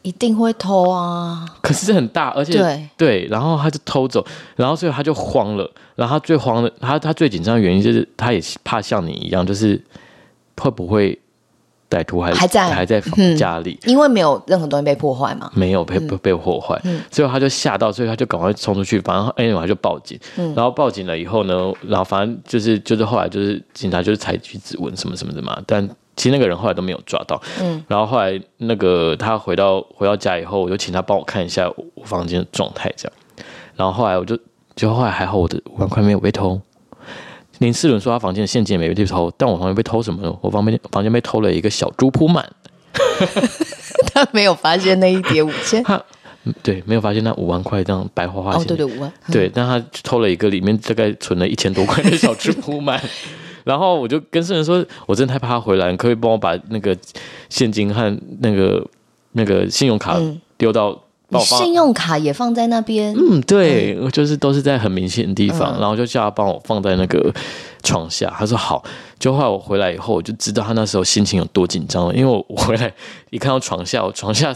一定会偷啊！可是很大，而且对对，然后他就偷走，然后所以他就慌了。然后他最慌的，他他最紧张的原因就是他也怕像你一样，就是会不会。歹徒还还在。还在家里，因为没有任何东西被破坏嘛，没有被被被破坏，所以他就吓到，所以他就赶快冲出去，反正哎，我就报警，然后报警了以后呢，然后反正就是就是后来就是警察就是采取指纹什么什么的嘛，但其实那个人后来都没有抓到，嗯，然后后来那个他回到回到家以后，我就请他帮我看一下我房间的状态这样，然后后来我就就后来还好，我的五万块没有被偷。林世伦说他房间的现金也没被偷，但我房间被偷什么呢？我房间房间被偷了一个小猪铺满，他没有发现那一叠五千，他对没有发现那五万块这样白花花钱，哦对对五万，对，但他偷了一个里面大概存了一千多块的小猪铺满，然后我就跟世伦说，我真的害怕他回来，你可以帮我把那个现金和那个那个信用卡丢到。信用卡也放在那边。嗯，对，嗯、就是都是在很明显的地方，嗯、然后就叫他帮我放在那个床下。他说好。就后来我回来以后，我就知道他那时候心情有多紧张了。因为我回来一看到床下，我床下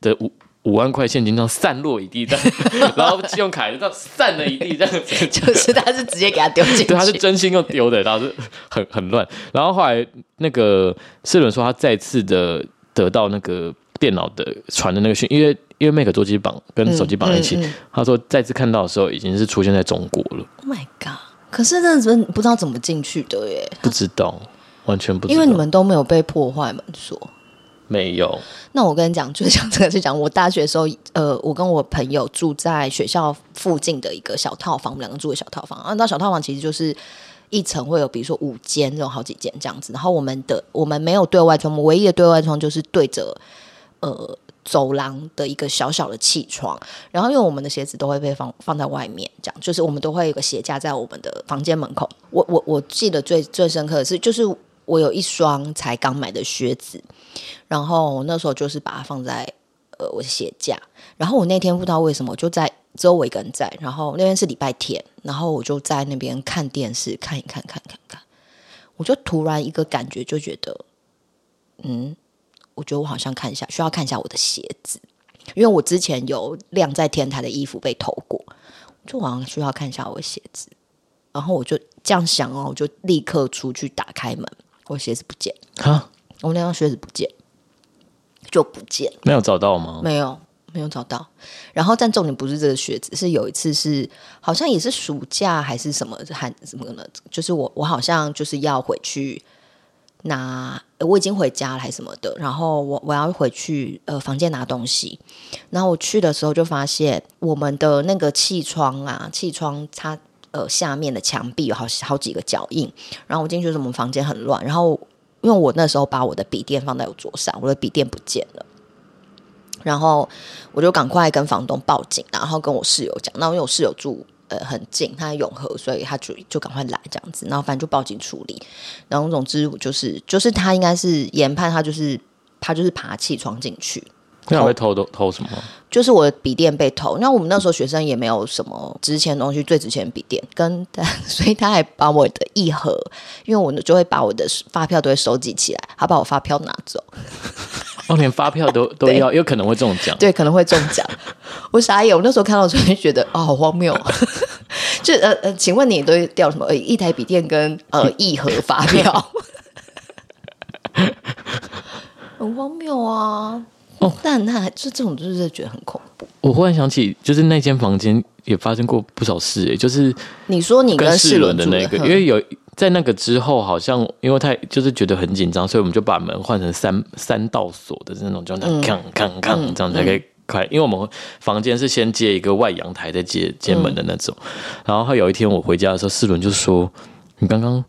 的五五万块现金这样散落一地，然后信用卡就这样散了一地，这样子。就是他是直接给他丢进去，对，他是真心用丢的，然后是很很乱。然后后来那个世伦说，他再次的得到那个电脑的传的那个讯，因为。因为 Mac 桌机绑跟手机绑在一起，嗯嗯嗯、他说再次看到的时候已经是出现在中国了。Oh my god！可是那时候不知道怎么进去的耶，不知道，完全不知道。因为你们都没有被破坏门锁，没有。那我跟你讲，就是讲这个，是讲我大学的时候，呃，我跟我朋友住在学校附近的一个小套房，我们两个住的小套房。啊，照小套房其实就是一层会有，比如说五间这种好几间这样子。然后我们的我们没有对外窗，我们唯一的对外窗就是对着呃。走廊的一个小小的气窗，然后因为我们的鞋子都会被放放在外面，这样就是我们都会有个鞋架在我们的房间门口。我我我记得最最深刻的是，就是我有一双才刚买的靴子，然后那时候就是把它放在呃我的鞋架，然后我那天不知道为什么就在只有我一个人在，然后那天是礼拜天，然后我就在那边看电视，看一看看看看，我就突然一个感觉就觉得，嗯。我觉得我好像看一下，需要看一下我的鞋子，因为我之前有晾在天台的衣服被偷过，就好像需要看一下我的鞋子。然后我就这样想哦，我就立刻出去打开门，我鞋子不见哈，我那双鞋子不见，就不见，没有找到吗？没有。没有找到，然后但重点不是这个靴子，是有一次是好像也是暑假还是什么还什么的，就是我我好像就是要回去拿，我已经回家了还是什么的，然后我我要回去呃房间拿东西，然后我去的时候就发现我们的那个气窗啊，气窗它呃下面的墙壁有好好几个脚印，然后我进去的时候我们房间很乱，然后因为我那时候把我的笔电放在我桌上，我的笔电不见了。然后我就赶快跟房东报警，然后跟我室友讲。那因为我室友住呃很近，他在永和，所以他就就赶快来这样子。然后反正就报警处理。然后总之就是就是他应该是研判他就是他就是爬气窗进去。那会偷偷偷什么？就是我的笔电被偷。那我们那时候学生也没有什么值钱的东西，最值钱的笔电跟，所以他还把我的一盒，因为我就会把我的发票都会收集起来，他把我发票拿走。哦，连发票都 都要，有可能会中奖。对，可能会中奖。我傻眼，我那时候看到的时候就觉得，哦，好荒谬。就呃呃，请问你都掉什么？一台笔电跟呃一盒发票，很荒谬啊！哦，但那就这种就是觉得很恐怖。我忽然想起，就是那间房间也发生过不少事，哎，就是你说你跟世伦的那个，因为有。在那个之后，好像因为太就是觉得很紧张，所以我们就把门换成三三道锁的那种，就那样锵锵锵这样才可以开。因为我们房间是先接一个外阳台，再接接门的那种。然后有一天我回家的时候，世伦就说：“你刚刚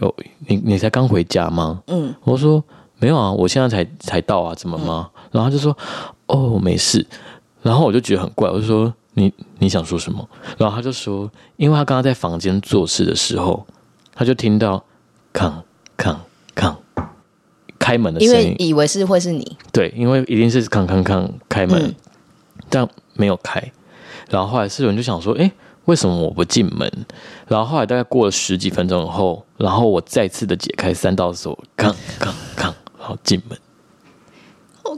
有你你才刚回家吗？”嗯，我说：“没有啊，我现在才才到啊，怎么吗？”然后他就说：“哦，没事。”然后我就觉得很怪，我就说：“你你想说什么？”然后他就说：“因为他刚刚在房间做事的时候。”他就听到，康康康，开门的声音，因为以为是会是你，对，因为一定是康康康开门，嗯、但没有开。然后后来室友就想说，哎，为什么我不进门？然后后来大概过了十几分钟以后，然后我再次的解开三道锁，康康康，然后进门。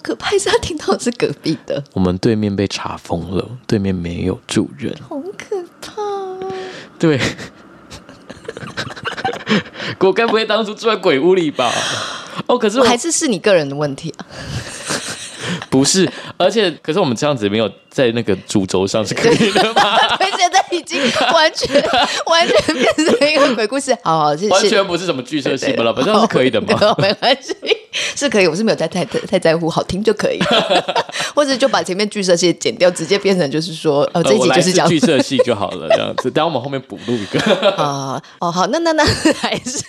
好可怕！是他听到的是隔壁的。我们对面被查封了，对面没有住人，好可怕、啊。对。我该不会当初住在鬼屋里吧？哦，可是我还是是你个人的问题啊。不是，而且可是我们这样子没有在那个主轴上是可以的吗？现在已经完全完全变成一个鬼故事，好好，谢谢。完全不是什么剧社戏了？反正是可以的嘛，没关系，是可以。我是没有太太太在乎，好听就可以，或者就把前面剧社戏剪掉，直接变成就是说，哦，这一集就是讲剧社戏就好了，这样子。等下我们后面补录一个。啊，哦，好，那那那还是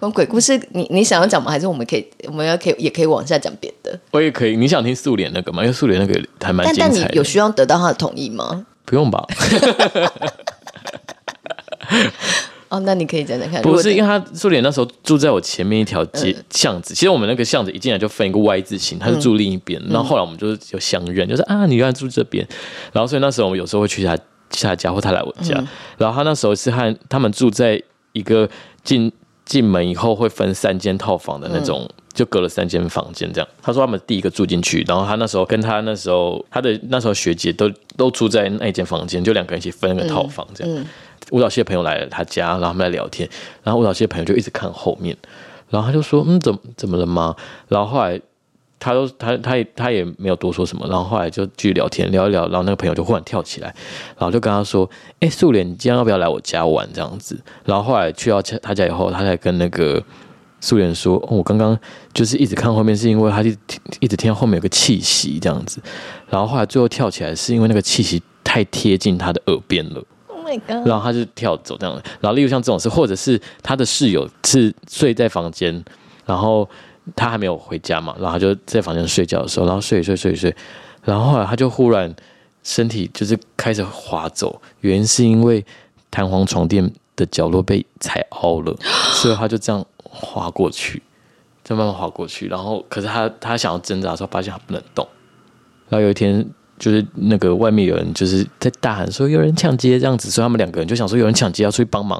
讲鬼故事，你你想要讲吗？还是我们可以，我们要可以也可以往下讲别的。我也可以，你想听素颜那个吗？因为素颜那个还蛮。但但你有需要得到他的同意吗？不用吧？哦，那你可以讲讲看。不是，因为他素脸那时候住在我前面一条街巷子。其实我们那个巷子一进来就分一个 Y 字形，他是住另一边。然后后来我们就是有相认，就是啊，你原来住这边。然后所以那时候我们有时候会去他去他家，或他来我家。然后他那时候是和他们住在一个进进门以后会分三间套房的那种。就隔了三间房间，这样。他说他们第一个住进去，然后他那时候跟他那时候他的那时候学姐都都住在那一间房间，就两个人一起分个套房这样。嗯嗯、舞蹈系的朋友来了他家，然后他们在聊天，然后舞蹈系的朋友就一直看后面，然后他就说：“嗯，怎么怎么了吗？”然后后来他都他他也他也没有多说什么，然后后来就继续聊天聊一聊，然后那个朋友就忽然跳起来，然后就跟他说：“哎，素莲，你今天要不要来我家玩？”这样子。然后后来去到他家以后，他才跟那个。素莲说：“哦，我刚刚就是一直看后面，是因为他一一直听到后面有个气息这样子，然后后来最后跳起来，是因为那个气息太贴近他的耳边了。Oh！然后他就跳走这样。然后例如像这种事，或者是他的室友是睡在房间，然后他还没有回家嘛，然后他就在房间睡觉的时候，然后睡一睡睡一睡，然后后来他就忽然身体就是开始滑走，原因是因为弹簧床垫的角落被踩凹了，所以他就这样。”滑过去，就慢慢滑过去，然后可是他他想要挣扎的时候，发现他不能动。然后有一天就是那个外面有人就是在大喊说有人抢劫这样子，所以他们两个人就想说有人抢劫要出去帮忙，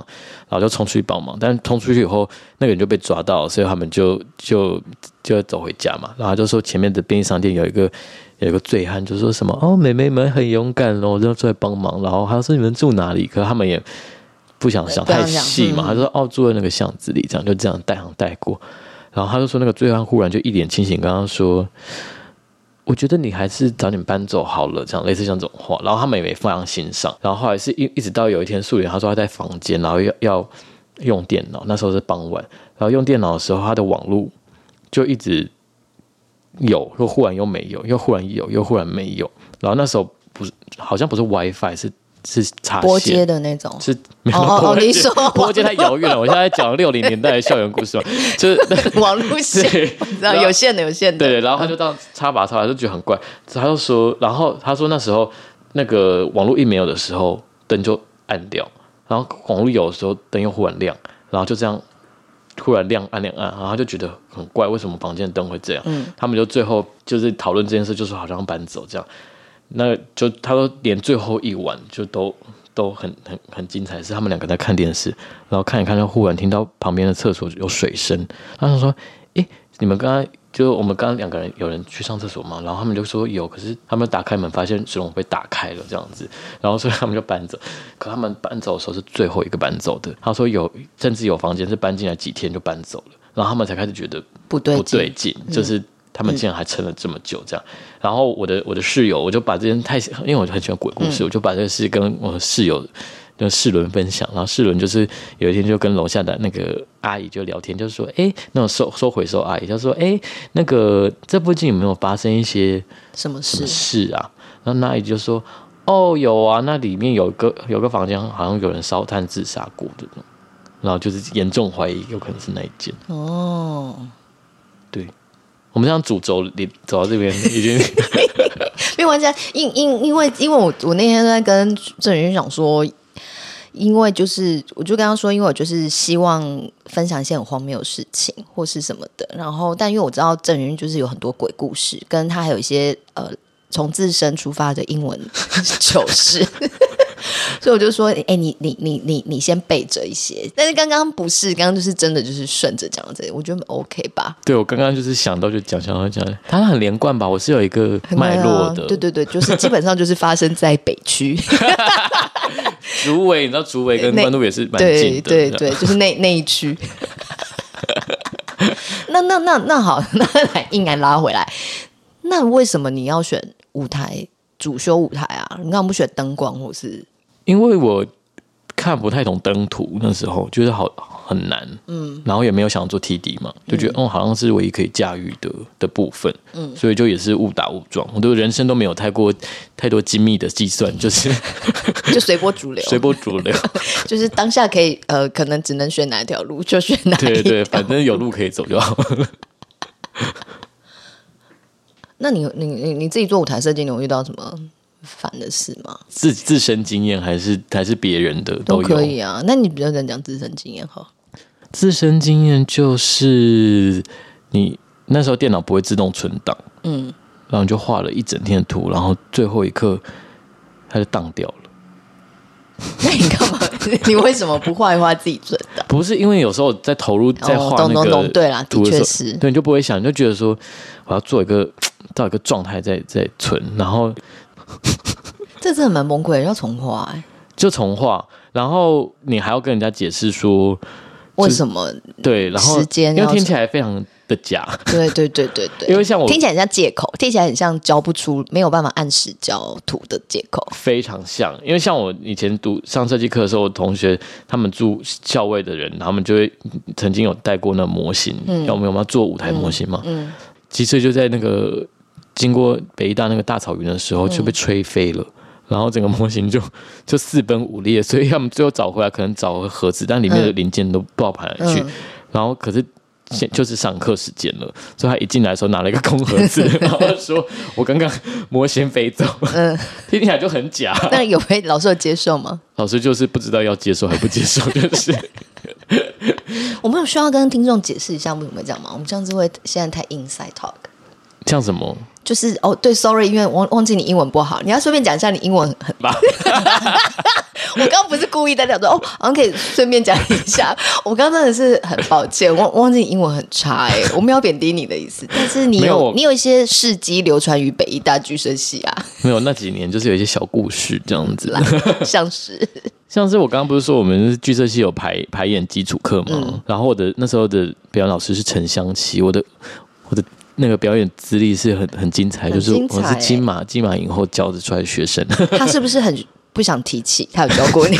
然后就冲出去帮忙。但是冲出去以后，那个人就被抓到，所以他们就就就要走回家嘛。然后就说前面的便利商店有一个有一个醉汉，就说什么哦，妹妹们很勇敢哦，就出来帮忙。然后他说你们住哪里？可他们也不想想太细嘛，他说哦，住在那个巷子里，这样就这样带行带过。然后他就说那个醉汉忽然就一脸清醒，刚刚说。我觉得你还是早点搬走好了，这样类似像这种话，然后他们也没放在心上。然后后来是一一直到有一天，素媛她说她在房间，然后要要用电脑，那时候是傍晚，然后用电脑的时候，她的网络就一直有，又忽然又没有，又忽然有，又忽然没有。然后那时候不是好像不是 WiFi 是。是插拨接的那种，是哦哦，你说拨接太遥远了。我现在讲六零年代的校园故事嘛，就是网路线，然后有线的有线的，对，然后他就这样插拔插拔，就觉得很怪。他就说，然后他说那时候那个网络一没有的时候，灯就暗掉，然后网络有的时候灯又忽然亮，然后就这样突然亮暗亮暗，然后他就觉得很怪，为什么房间灯会这样？嗯，他们就最后就是讨论这件事，就是好像搬走这样。那就他说，连最后一晚就都都很很很精彩，是他们两个在看电视，然后看一看，就忽然听到旁边的厕所有水声。他就说：“诶，你们刚刚就我们刚刚两个人有人去上厕所嘛？”然后他们就说有，可是他们打开门发现水龙被打开了这样子，然后所以他们就搬走。可他们搬走的时候是最后一个搬走的。他说有，甚至有房间是搬进来几天就搬走了，然后他们才开始觉得不对不对劲，就是。他们竟然还撑了这么久，这样。然后我的我的室友，我就把这件太，因为我很喜欢鬼故事，我就把这个事跟我的室友跟世伦分享。然后世伦就是有一天就跟楼下的那个阿姨就聊天，就是说，哎，那种收收回收阿姨，就说，哎，那个这附近有没有发生一些什么事什么事啊？然后那阿姨就说，哦，有啊，那里面有个有个房间，好像有人烧炭自杀过的。然后就是严重怀疑有可能是那一间。哦，对。我们这样主轴你走到这边 已经没有关系，因因因为因为我我那天在跟郑云讲说，因为就是我就跟他说，因为我就是希望分享一些很荒谬的事情或是什么的，然后但因为我知道郑云就是有很多鬼故事，跟他还有一些呃从自身出发的英文 糗事。所以我就说，哎、欸，你你你你你先备着一些，但是刚刚不是，刚刚就是真的就是顺着讲这里，我觉得 OK 吧？对，我刚刚就是想到就讲，想到讲，它很连贯吧？我是有一个脉络的，对对对，就是基本上就是发生在北区，竹围，你知道竹围跟关渡也是蛮近的，对对对，就是那那一区。那那那那好，那来硬来拉回来，那为什么你要选舞台？主修舞台啊，你干嘛不选灯光或是？因为我看不太懂登图，那时候觉得好很难，嗯，然后也没有想做 TD 嘛，就觉得嗯，嗯，好像是唯一可以驾驭的的部分，嗯，所以就也是误打误撞，我的人生都没有太过太多精密的计算，就是 就随波逐流，随波逐流，就是当下可以呃，可能只能选哪一条路就选哪一条，对对，反正有路可以走就好。了。那你你你你自己做舞台设计，你有遇到什么烦的事吗？自自身经验还是还是别人的都，可以啊。那你比较想讲自身经验哈？自身经验就是你那时候电脑不会自动存档，嗯，然后你就画了一整天的图，然后最后一刻它就当掉了。那你干嘛？你为什么不画一画自己存档？不是因为有时候在投入在画那个对啦，的确是，对，你就不会想，你就觉得说我要做一个。到一个状态再再存，然后 这真的蛮崩溃，要重画哎，就重画，然后你还要跟人家解释说为什么对，然后时间因为听起来非常的假，对对对对对，因为像我听起来很像借口，听起来很像交不出没有办法按时交图的借口，非常像，因为像我以前读上设计课的时候，我同学他们住校尉的人，他们就会曾经有带过那模型，嗯，要我们有没有做舞台模型嘛，嗯，嗯，其实就在那个。经过北艺大那个大草原的时候，就被吹飞了，嗯、然后整个模型就 就四分五裂，所以他们最后找回来，可能找个盒子，但里面的零件都不知道跑哪去。嗯、然后可是现就是上课时间了，所以他一进来的时候拿了一个空盒子，然后说：“我刚刚模型飞走。”嗯，听起来就很假。那有被老师有接受吗？老师就是不知道要接受还不接受，就是。我们有需要跟听众解释一下为什么会这样吗？我们这样子会现在太 inside talk。像什么？就是哦，对，sorry，因为忘忘记你英文不好，你要顺便讲一下你英文很棒。我刚刚不是故意在讲说哦，我们可以顺便讲一下。我刚刚真的是很抱歉，忘忘记你英文很差哎，我没有贬低你的意思，但是你有，有你有一些事迹流传于北艺大剧社系啊。没有，那几年就是有一些小故事这样子啦，像是像是我刚刚不是说我们剧社系有排排演基础课吗？嗯、然后我的那时候的表演老师是陈香琪，我的我的。那个表演资历是很很精彩，就是我是金马金马影后教的出来的学生。他是不是很不想提起？他有教过你？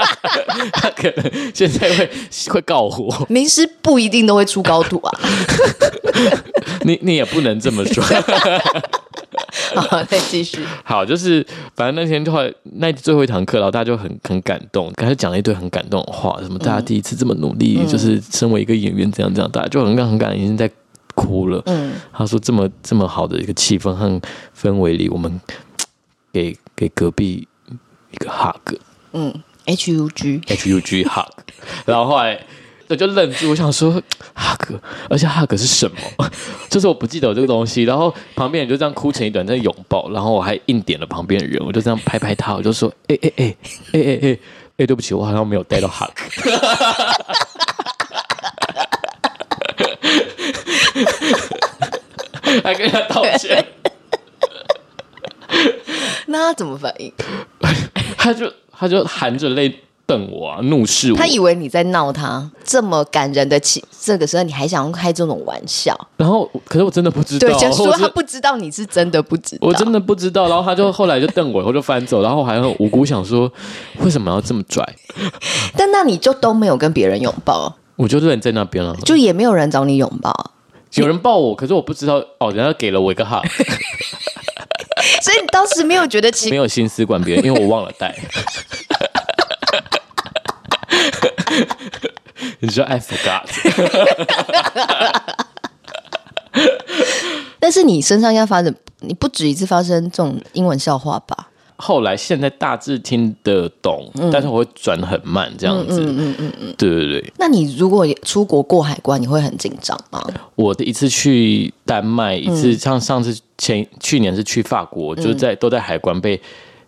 他可能现在会会告我。名师不一定都会出高徒啊。你你也不能这么说。好，再继续。好，就是反正那天的话，那最后一堂课，然后大家就很很感动，刚才讲了一堆很感动的话，什么大家第一次这么努力，嗯、就是身为一个演员，这样这样，大家就很很感动，已经在。哭了。嗯，他说这么这么好的一个气氛和氛围里，我们给给隔壁一个 hug。嗯，H U G H U G hug。然后后来我就愣住，我想说 hug，而且 hug 是什么？就是我不记得有这个东西。然后旁边人就这样哭成一团，在拥抱。然后我还硬点了旁边的人，我就这样拍拍他，我就说：哎哎哎哎哎哎哎，对不起，我好像没有带到 hug。还跟他道歉，那他怎么反应？他就他就含着泪瞪我啊，怒视我。他以为你在闹他，这么感人的情，这个时候你还想开这种玩笑？然后，可是我真的不知道。对，就说他不知道你是真的不知道。我真的不知道。然后他就后来就瞪我，然后就翻走。然后还很无辜想说，为什么要这么拽？但那你就都没有跟别人拥抱？我就人在那边了，就也没有人找你拥抱。有人抱我，可是我不知道哦，人家给了我一个 hug，所以你当时没有觉得奇，没有心思管别人，因为我忘了带。你说 I forgot，但是你身上应该发生，你不止一次发生这种英文笑话吧？后来现在大致听得懂，嗯、但是我会转很慢这样子。嗯嗯嗯嗯，对对对。那你如果出国过海关，你会很紧张吗？我的一次去丹麦，一次像上次前去年是去法国，嗯、就是在都在海关被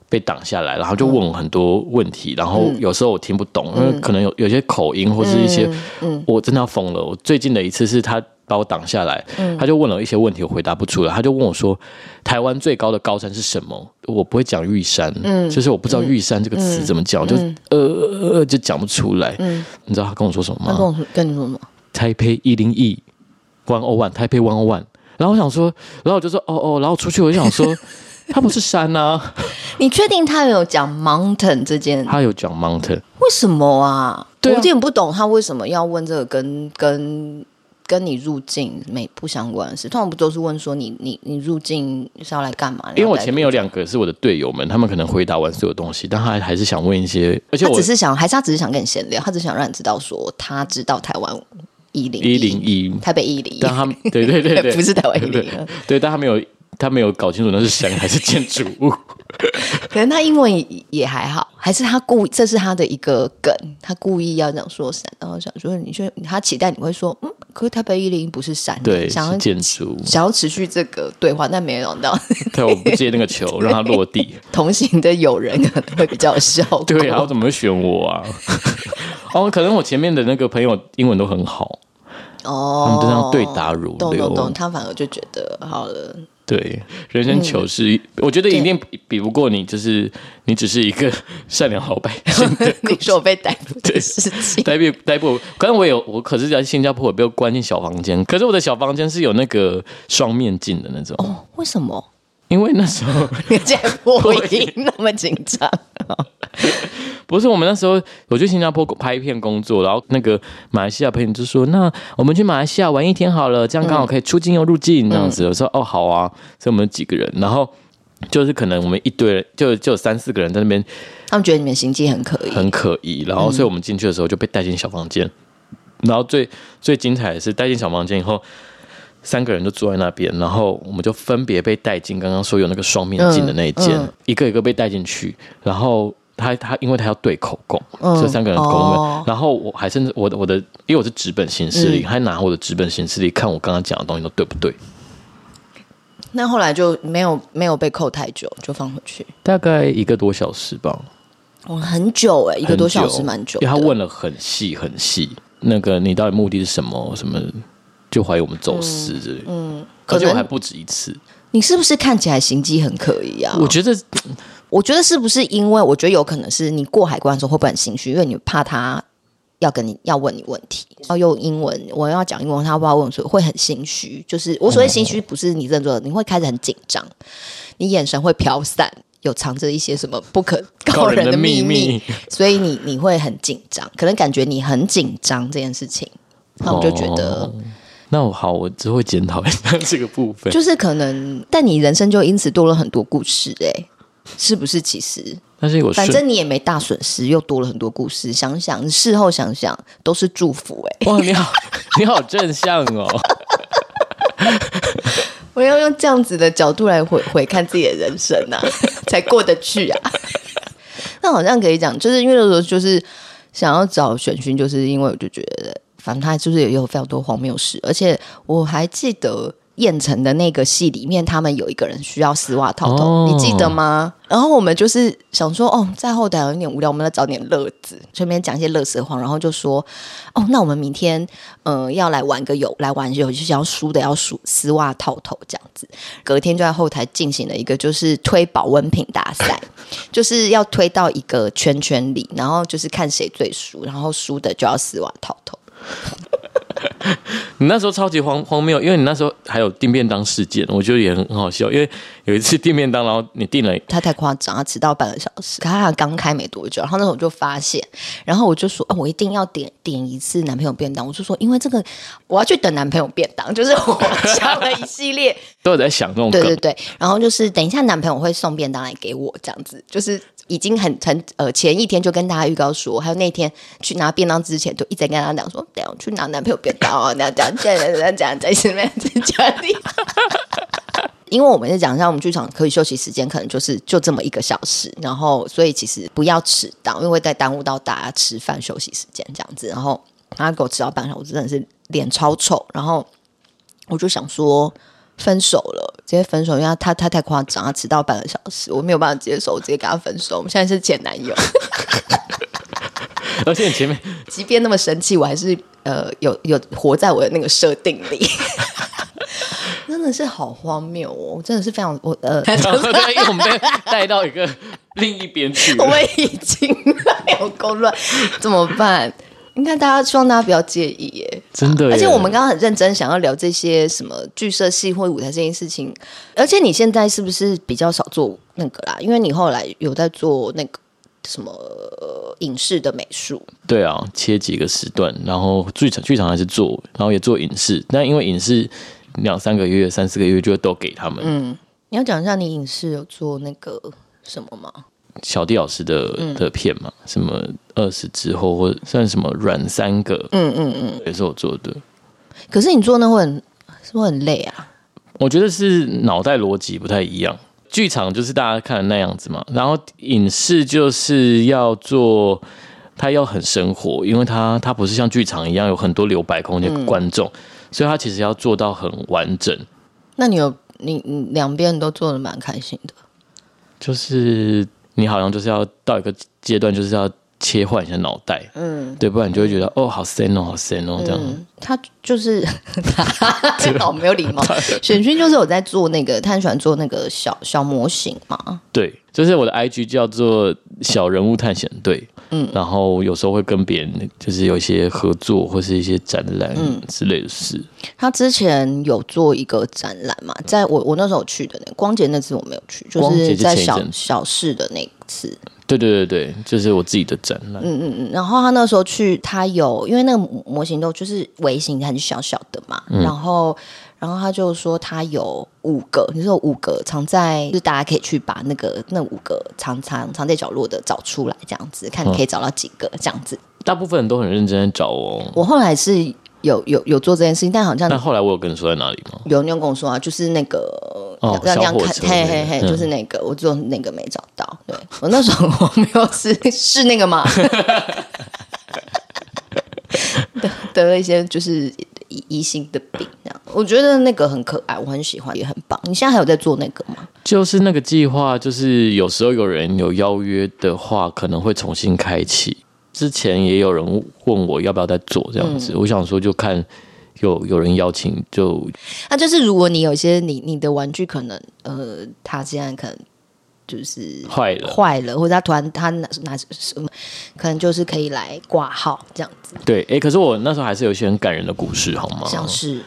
被挡下来，然后就问我很多问题，然后有时候我听不懂，嗯、因为可能有有些口音或是一些，嗯，我真的要疯了。我最近的一次是他。把我挡下来，他就问了一些问题，我回答不出来。他就问我说：“台湾最高的高山是什么？”我不会讲玉山，嗯，就是我不知道玉山这个词怎么讲，就呃呃呃就讲不出来。嗯，你知道他跟我说什么吗？他跟我说跟你说什么？台北一零一，one o one，台北 one o one。然后我想说，然后我就说哦哦，然后出去我就想说，他不是山啊。你确定他有讲 mountain 这件？他有讲 mountain，为什么啊？我有点不懂他为什么要问这个跟跟。跟你入境没不相关的事，通常不都是问说你你你入境是要来干嘛？因为我前面有两个是我的队友们，他们可能回答完所有东西，但他还是想问一些，而且我他只是想，还是他只是想跟你闲聊，他只想让你知道说他知道台湾一零一零一台北一零一，但他对对对 对，不是台湾一零一，对，但他没有他没有搞清楚那是山还是建筑物，可能他英文也还好，还是他故意这是他的一个梗，他故意要这样说山，然后想说你说他期待你会说嗯。可是台北一零一不是山，对，想要建筑，想要持续这个对话，但没想到，对，我不接那个球，让他落地。同行的友人可能会比较笑。对啊，然后怎么会选我啊？哦，可能我前面的那个朋友英文都很好，哦，他们就这样对答如流，懂懂懂，他反而就觉得好了。对，人生糗事，嗯、我觉得一定比比不过你，就是你只是一个 善良好百姓。你说我被逮捕的事情，逮捕逮捕，可能我有我，可是在新加坡我被关进小房间，可是我的小房间是有那个双面镜的那种。哦，为什么？因为那时候 你在播音那么紧张。不是，我们那时候我去新加坡拍片工作，然后那个马来西亚朋友就说：“那我们去马来西亚玩一天好了，这样刚好可以出境又入境这样子。嗯”我说：“哦，好啊。”所以我们几个人，然后就是可能我们一堆人，就就有三四个人在那边，他们觉得你们行迹很可疑，很可疑。然后，所以我们进去的时候就被带进小房间，嗯、然后最最精彩的是带进小房间以后，三个人就坐在那边，然后我们就分别被带进刚刚说有那个双面镜的那一间，嗯嗯、一个一个被带进去，然后。他他，因为他要对口供，这、嗯、三个人口供。哦、然后我还甚至我的我的，因为我是纸本行事历，嗯、还拿我的纸本行事历看我刚刚讲的东西都对不对？那后来就没有没有被扣太久，就放回去，大概一个多小时吧。哦，很久哎，一个多小时蛮久，因为他问了很细很细，那个你到底目的是什么？什么就怀疑我们走私之类，嗯，而且我还不止一次。你是不是看起来行迹很可疑啊？我觉得，我觉得是不是因为我觉得有可能是你过海关的时候会不会很心虚？因为你怕他要跟你要问你问题，要用英文，我要讲英文，他不知道问，所以会很心虚。就是我所谓心虚，不是你认错，你会开始很紧张，你眼神会飘散。有藏着一些什么不可告人的秘密，所以你你会很紧张，可能感觉你很紧张这件事情，那我就觉得，哦、那我好，我只会检讨一下这个部分，就是可能，但你人生就因此多了很多故事、欸，哎，是不是？其实，但是我反正你也没大损失，又多了很多故事，想想你事后想想都是祝福、欸，哎，哇，你好，你好正向哦。我要用这样子的角度来回回看自己的人生啊，才过得去啊。那好像可以讲，就是因为那时候就是想要找选勋，就是因为我就觉得，反正他就是也有非常多荒谬事，而且我还记得。燕城的那个戏里面，他们有一个人需要丝袜套头，哦、你记得吗？然后我们就是想说，哦，在后台有点无聊，我们来找点乐子，顺便讲一些乐色话，然后就说，哦，那我们明天，嗯、呃，要来玩个游，来玩游戏，就是要输的要输丝袜套头这样子。隔天就在后台进行了一个就是推保温瓶大赛，就是要推到一个圈圈里，然后就是看谁最输，然后输的就要丝袜套头。你那时候超级荒荒谬，因为你那时候还有订便当事件，我觉得也很很好笑。因为有一次订便当，然后你订了，他太夸张，他迟到半个小时，可他刚开没多久，然后那时候我就发现，然后我就说，哦，我一定要点点一次男朋友便当。我就说，因为这个我要去等男朋友便当，就是我想了一系列，都有在想这种对对对，然后就是等一下男朋友会送便当来给我，这样子就是。已经很很呃，前一天就跟大家预告说，还有那天去拿便当之前，就一直跟大家讲说，等下去拿男朋友便当哦，这样这样这样这样这样在前面在家里。因为我们在讲一下，我们剧场可以休息时间可能就是就这么一个小时，然后所以其实不要迟到，因为会再耽误到大家吃饭休息时间这样子。然后他给我迟到半小时，真的是脸超臭。然后我就想说。分手了，直接分手，因为他，他太夸张，他迟到半个小时，我没有办法接受，我直接跟他分手。我们现在是前男友，而且你前面 即便那么生气，我还是呃有有活在我的那个设定里，真的是好荒谬哦！真的是非常我呃，对，因为我们被带到一个另一边去，我们已经有够乱，怎么办？应该大家希望大家不要介意耶，真的。而且我们刚刚很认真想要聊这些什么剧社戏或舞台这件事情。而且你现在是不是比较少做那个啦？因为你后来有在做那个什么影视的美术。对啊，切几个时段，然后剧场剧场还是做，然后也做影视。但因为影视两三个月、三四个月就都给他们。嗯，你要讲一下你影视有做那个什么吗？小弟老师的的片嘛，嗯、什么二十之后或算什么软三个，嗯嗯嗯，也是我做的。可是你做那会很是不是很累啊？我觉得是脑袋逻辑不太一样。剧场就是大家看的那样子嘛，然后影视就是要做，它要很生活，因为它它不是像剧场一样有很多留白空间观众，嗯、所以它其实要做到很完整。那你有你你两边都做的蛮开心的，就是。你好像就是要到一个阶段，就是要切换一下脑袋，嗯，对，不然你就会觉得哦，好深哦，好深哦，这样。他就是 好没有礼貌。选勋就是我在做那个，他很喜欢做那个小小模型嘛。对，就是我的 IG 叫做小人物探险队，嗯，然后有时候会跟别人就是有一些合作或是一些展览之类的事。他之前有做一个展览嘛，在我我那时候去的那光节那次我没有去，就是在小小市的那次。对对对对，就是我自己的展览。嗯嗯嗯，然后他那时候去，他有因为那个模型都就是微型很小小的嘛，嗯、然后然后他就说他有五个，你说五个藏在，就是大家可以去把那个那五个藏藏藏在角落的找出来，这样子看你可以找到几个、嗯、这样子。大部分人都很认真在找哦。我后来是。有有有做这件事情，但好像但后来我有跟你说在哪里吗？有，你有跟我说啊，就是那个哦，这样看，嘿嘿嘿，就是那个，我做那个没找到。对，我那时候我没有是是那个嘛，得得了一些就是疑心的病这样。我觉得那个很可爱，我很喜欢，也很棒。你现在还有在做那个吗？就是那个计划，就是有时候有人有邀约的话，可能会重新开启。之前也有人问我要不要再做这样子，嗯、我想说就看有有人邀请就。那就是如果你有一些你你的玩具可能呃，他现在可能就是坏了坏了，或者他突然他拿拿什么，可能就是可以来挂号这样子。对，哎、欸，可是我那时候还是有一些很感人的故事，好吗？像是。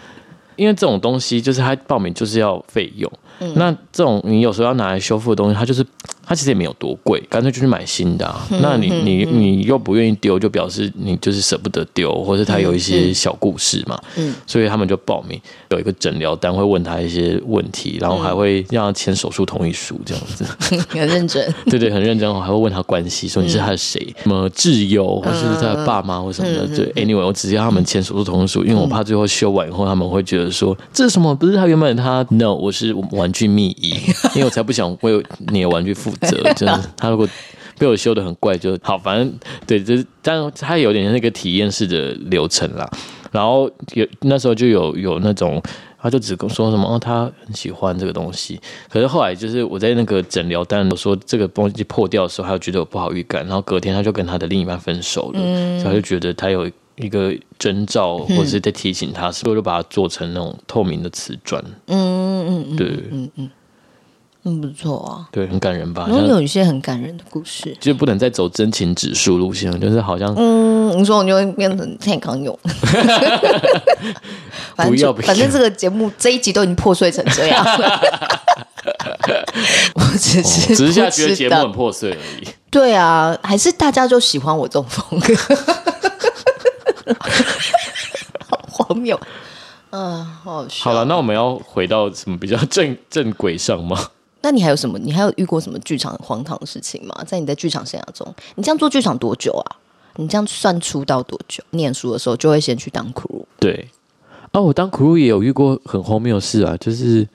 因为这种东西就是他报名就是要费用，嗯、那这种你有时候要拿来修复的东西，它就是它其实也没有多贵，干脆就去买新的啊。嗯、那你你你又不愿意丢，就表示你就是舍不得丢，或者它有一些小故事嘛。嗯，所以他们就报名，有一个诊疗单会问他一些问题，然后还会让他签手术同意书这样子，很认真。对对，很认真，还会问他关系，说你是他的谁，什么挚友，或是他的爸妈或什么的。对，anyway，我直接让他们签手术同意书，因为我怕最后修完以后他们会觉得。说这是什么？不是他原本他 no，我是玩具秘医，因为我才不想为你的玩具负 责。真的，他如果被我修的很怪就好，反正对，就是但他有点那个体验式的流程啦。然后有那时候就有有那种，他就只跟说什么哦，他很喜欢这个东西。可是后来就是我在那个诊疗单我说这个东西破掉的时候，他就觉得有不好预感。然后隔天他就跟他的另一半分手了，嗯、所以他就觉得他有。一个征兆，或者是在提醒他，所以我就把它做成那种透明的瓷砖。嗯嗯嗯，对，嗯嗯，嗯，不错啊，对，很感人吧？然后有一些很感人的故事，就不能再走真情指数路线，就是好像，嗯，你说我就会变成蔡康用，不要，反正这个节目这一集都已经破碎成这样了，我只是只是现在觉得节目很破碎而已。对啊，还是大家就喜欢我这种风格。好荒谬，嗯，好笑。好了，那我们要回到什么比较正正轨上吗？那你还有什么？你还有遇过什么剧场荒唐的事情吗？在你的剧场生涯中，你这样做剧场多久啊？你这样算出道多久？念书的时候就会先去当 crew。对，哦，我当 crew 也有遇过很荒谬的事啊，就是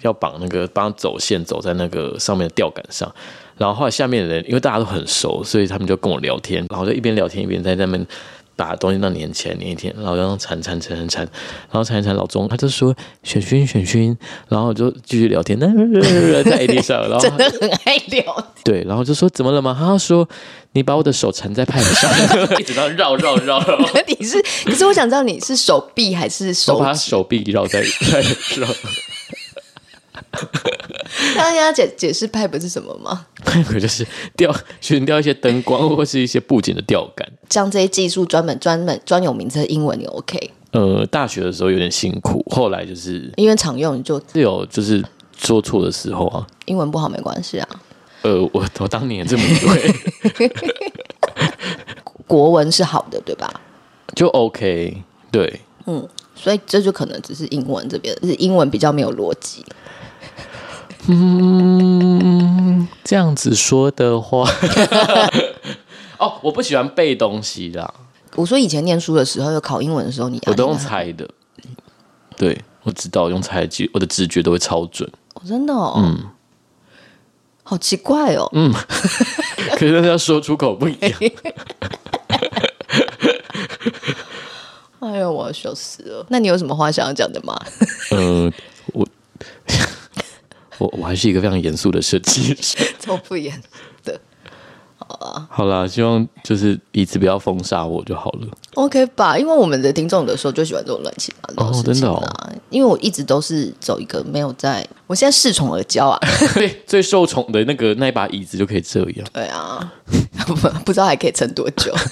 要绑那个帮走线，走在那个上面的吊杆上，然后后来下面的人因为大家都很熟，所以他们就跟我聊天，然后就一边聊天一边在那边。把东西当粘起来，粘一天，然后让缠缠缠缠缠，然后缠一缠，老钟他就说选勋选勋，然后就继续聊天，那在 AD 上，然后真的很爱聊。对，然后就说怎么了吗？他说你把我的手缠在 pipe 上，一直绕绕绕绕。你是，可是我想知道你是手臂还是手？我把手臂绕在在绕。他跟他解解释 pipe 是什么吗？pipe 就是吊悬吊一些灯光或是一些布景的吊杆。像这些技术专门专门专有名词的英文你 OK？呃，大学的时候有点辛苦，后来就是因为常用，你就是有就是做错的时候啊。英文不好没关系啊。呃，我我当年这么以为。国文是好的，对吧？就 OK，对，嗯，所以这就可能只是英文这边，是英文比较没有逻辑。嗯，这样子说的话，哦，我不喜欢背东西啦。我说以前念书的时候，有考英文的时候，你我都用猜的。对，我知道用猜记，我的直觉都会超准。哦，真的哦，嗯，好奇怪哦，嗯，可是要说出口不一样。哎呦，我要笑死了。那你有什么话想要讲的吗？嗯、呃，我。我还是一个非常严肃的设计师，超不严的。好了，好了，希望就是椅子不要封杀我就好了。OK 吧，因为我们的听众有的时候就喜欢这种乱七八糟的事情啊。哦，真的哦。因为我一直都是走一个没有在，我现在恃宠而骄啊。对，最受宠的那个那一把椅子就可以这样。对啊，不不知道还可以撑多久。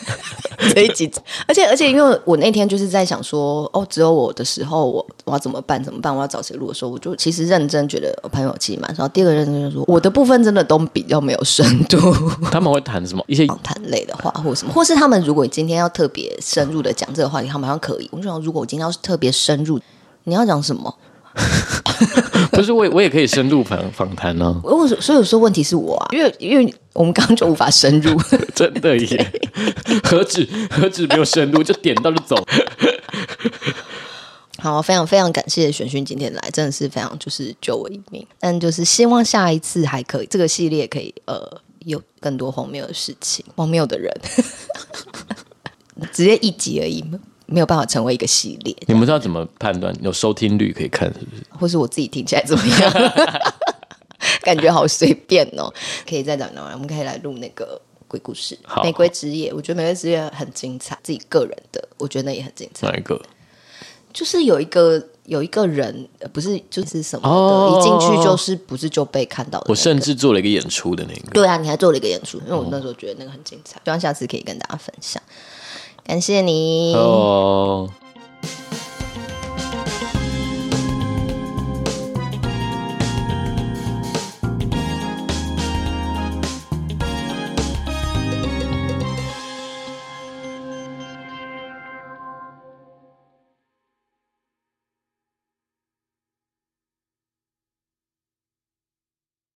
这一集，而且而且，因为我那天就是在想说，哦，只有我的时候，我我要怎么办？怎么办？我要找谁录的时候，我就其实认真觉得我朋友气嘛。然后第二个认真就是说，我的部分真的都比较没有深度。他们会谈什么？一些访谈类的话，或者什么，或是他们如果今天要特别深入的讲这个话题，他们好像可以。我就想，如果我今天要是特别深入，你要讲什么？不是我，我也可以深入访访谈呢。我所以有时候问题是我啊，因为因为我们刚刚就无法深入，真的耶。何止何止没有深入，就点到就走。好，非常非常感谢玄勋今天来，真的是非常就是救我一命。但就是希望下一次还可以，这个系列可以呃有更多荒谬的事情，荒谬的人，直接一集而已。没有办法成为一个系列。你们知道怎么判断？有收听率可以看，是不是？或是我自己听起来怎么样？感觉好随便哦。可以再讲讲，我们可以来录那个鬼故事《玫瑰之夜》。我觉得《玫瑰之夜》很精彩，自己个人的，我觉得那也很精彩。哪一个？就是有一个有一个人，不是就是什么的，哦、一进去就是不是就被看到的、那个。我甚至做了一个演出的那个。对啊，你还做了一个演出，因为我那时候觉得那个很精彩，希望、哦、下次可以跟大家分享。感谢你。哦。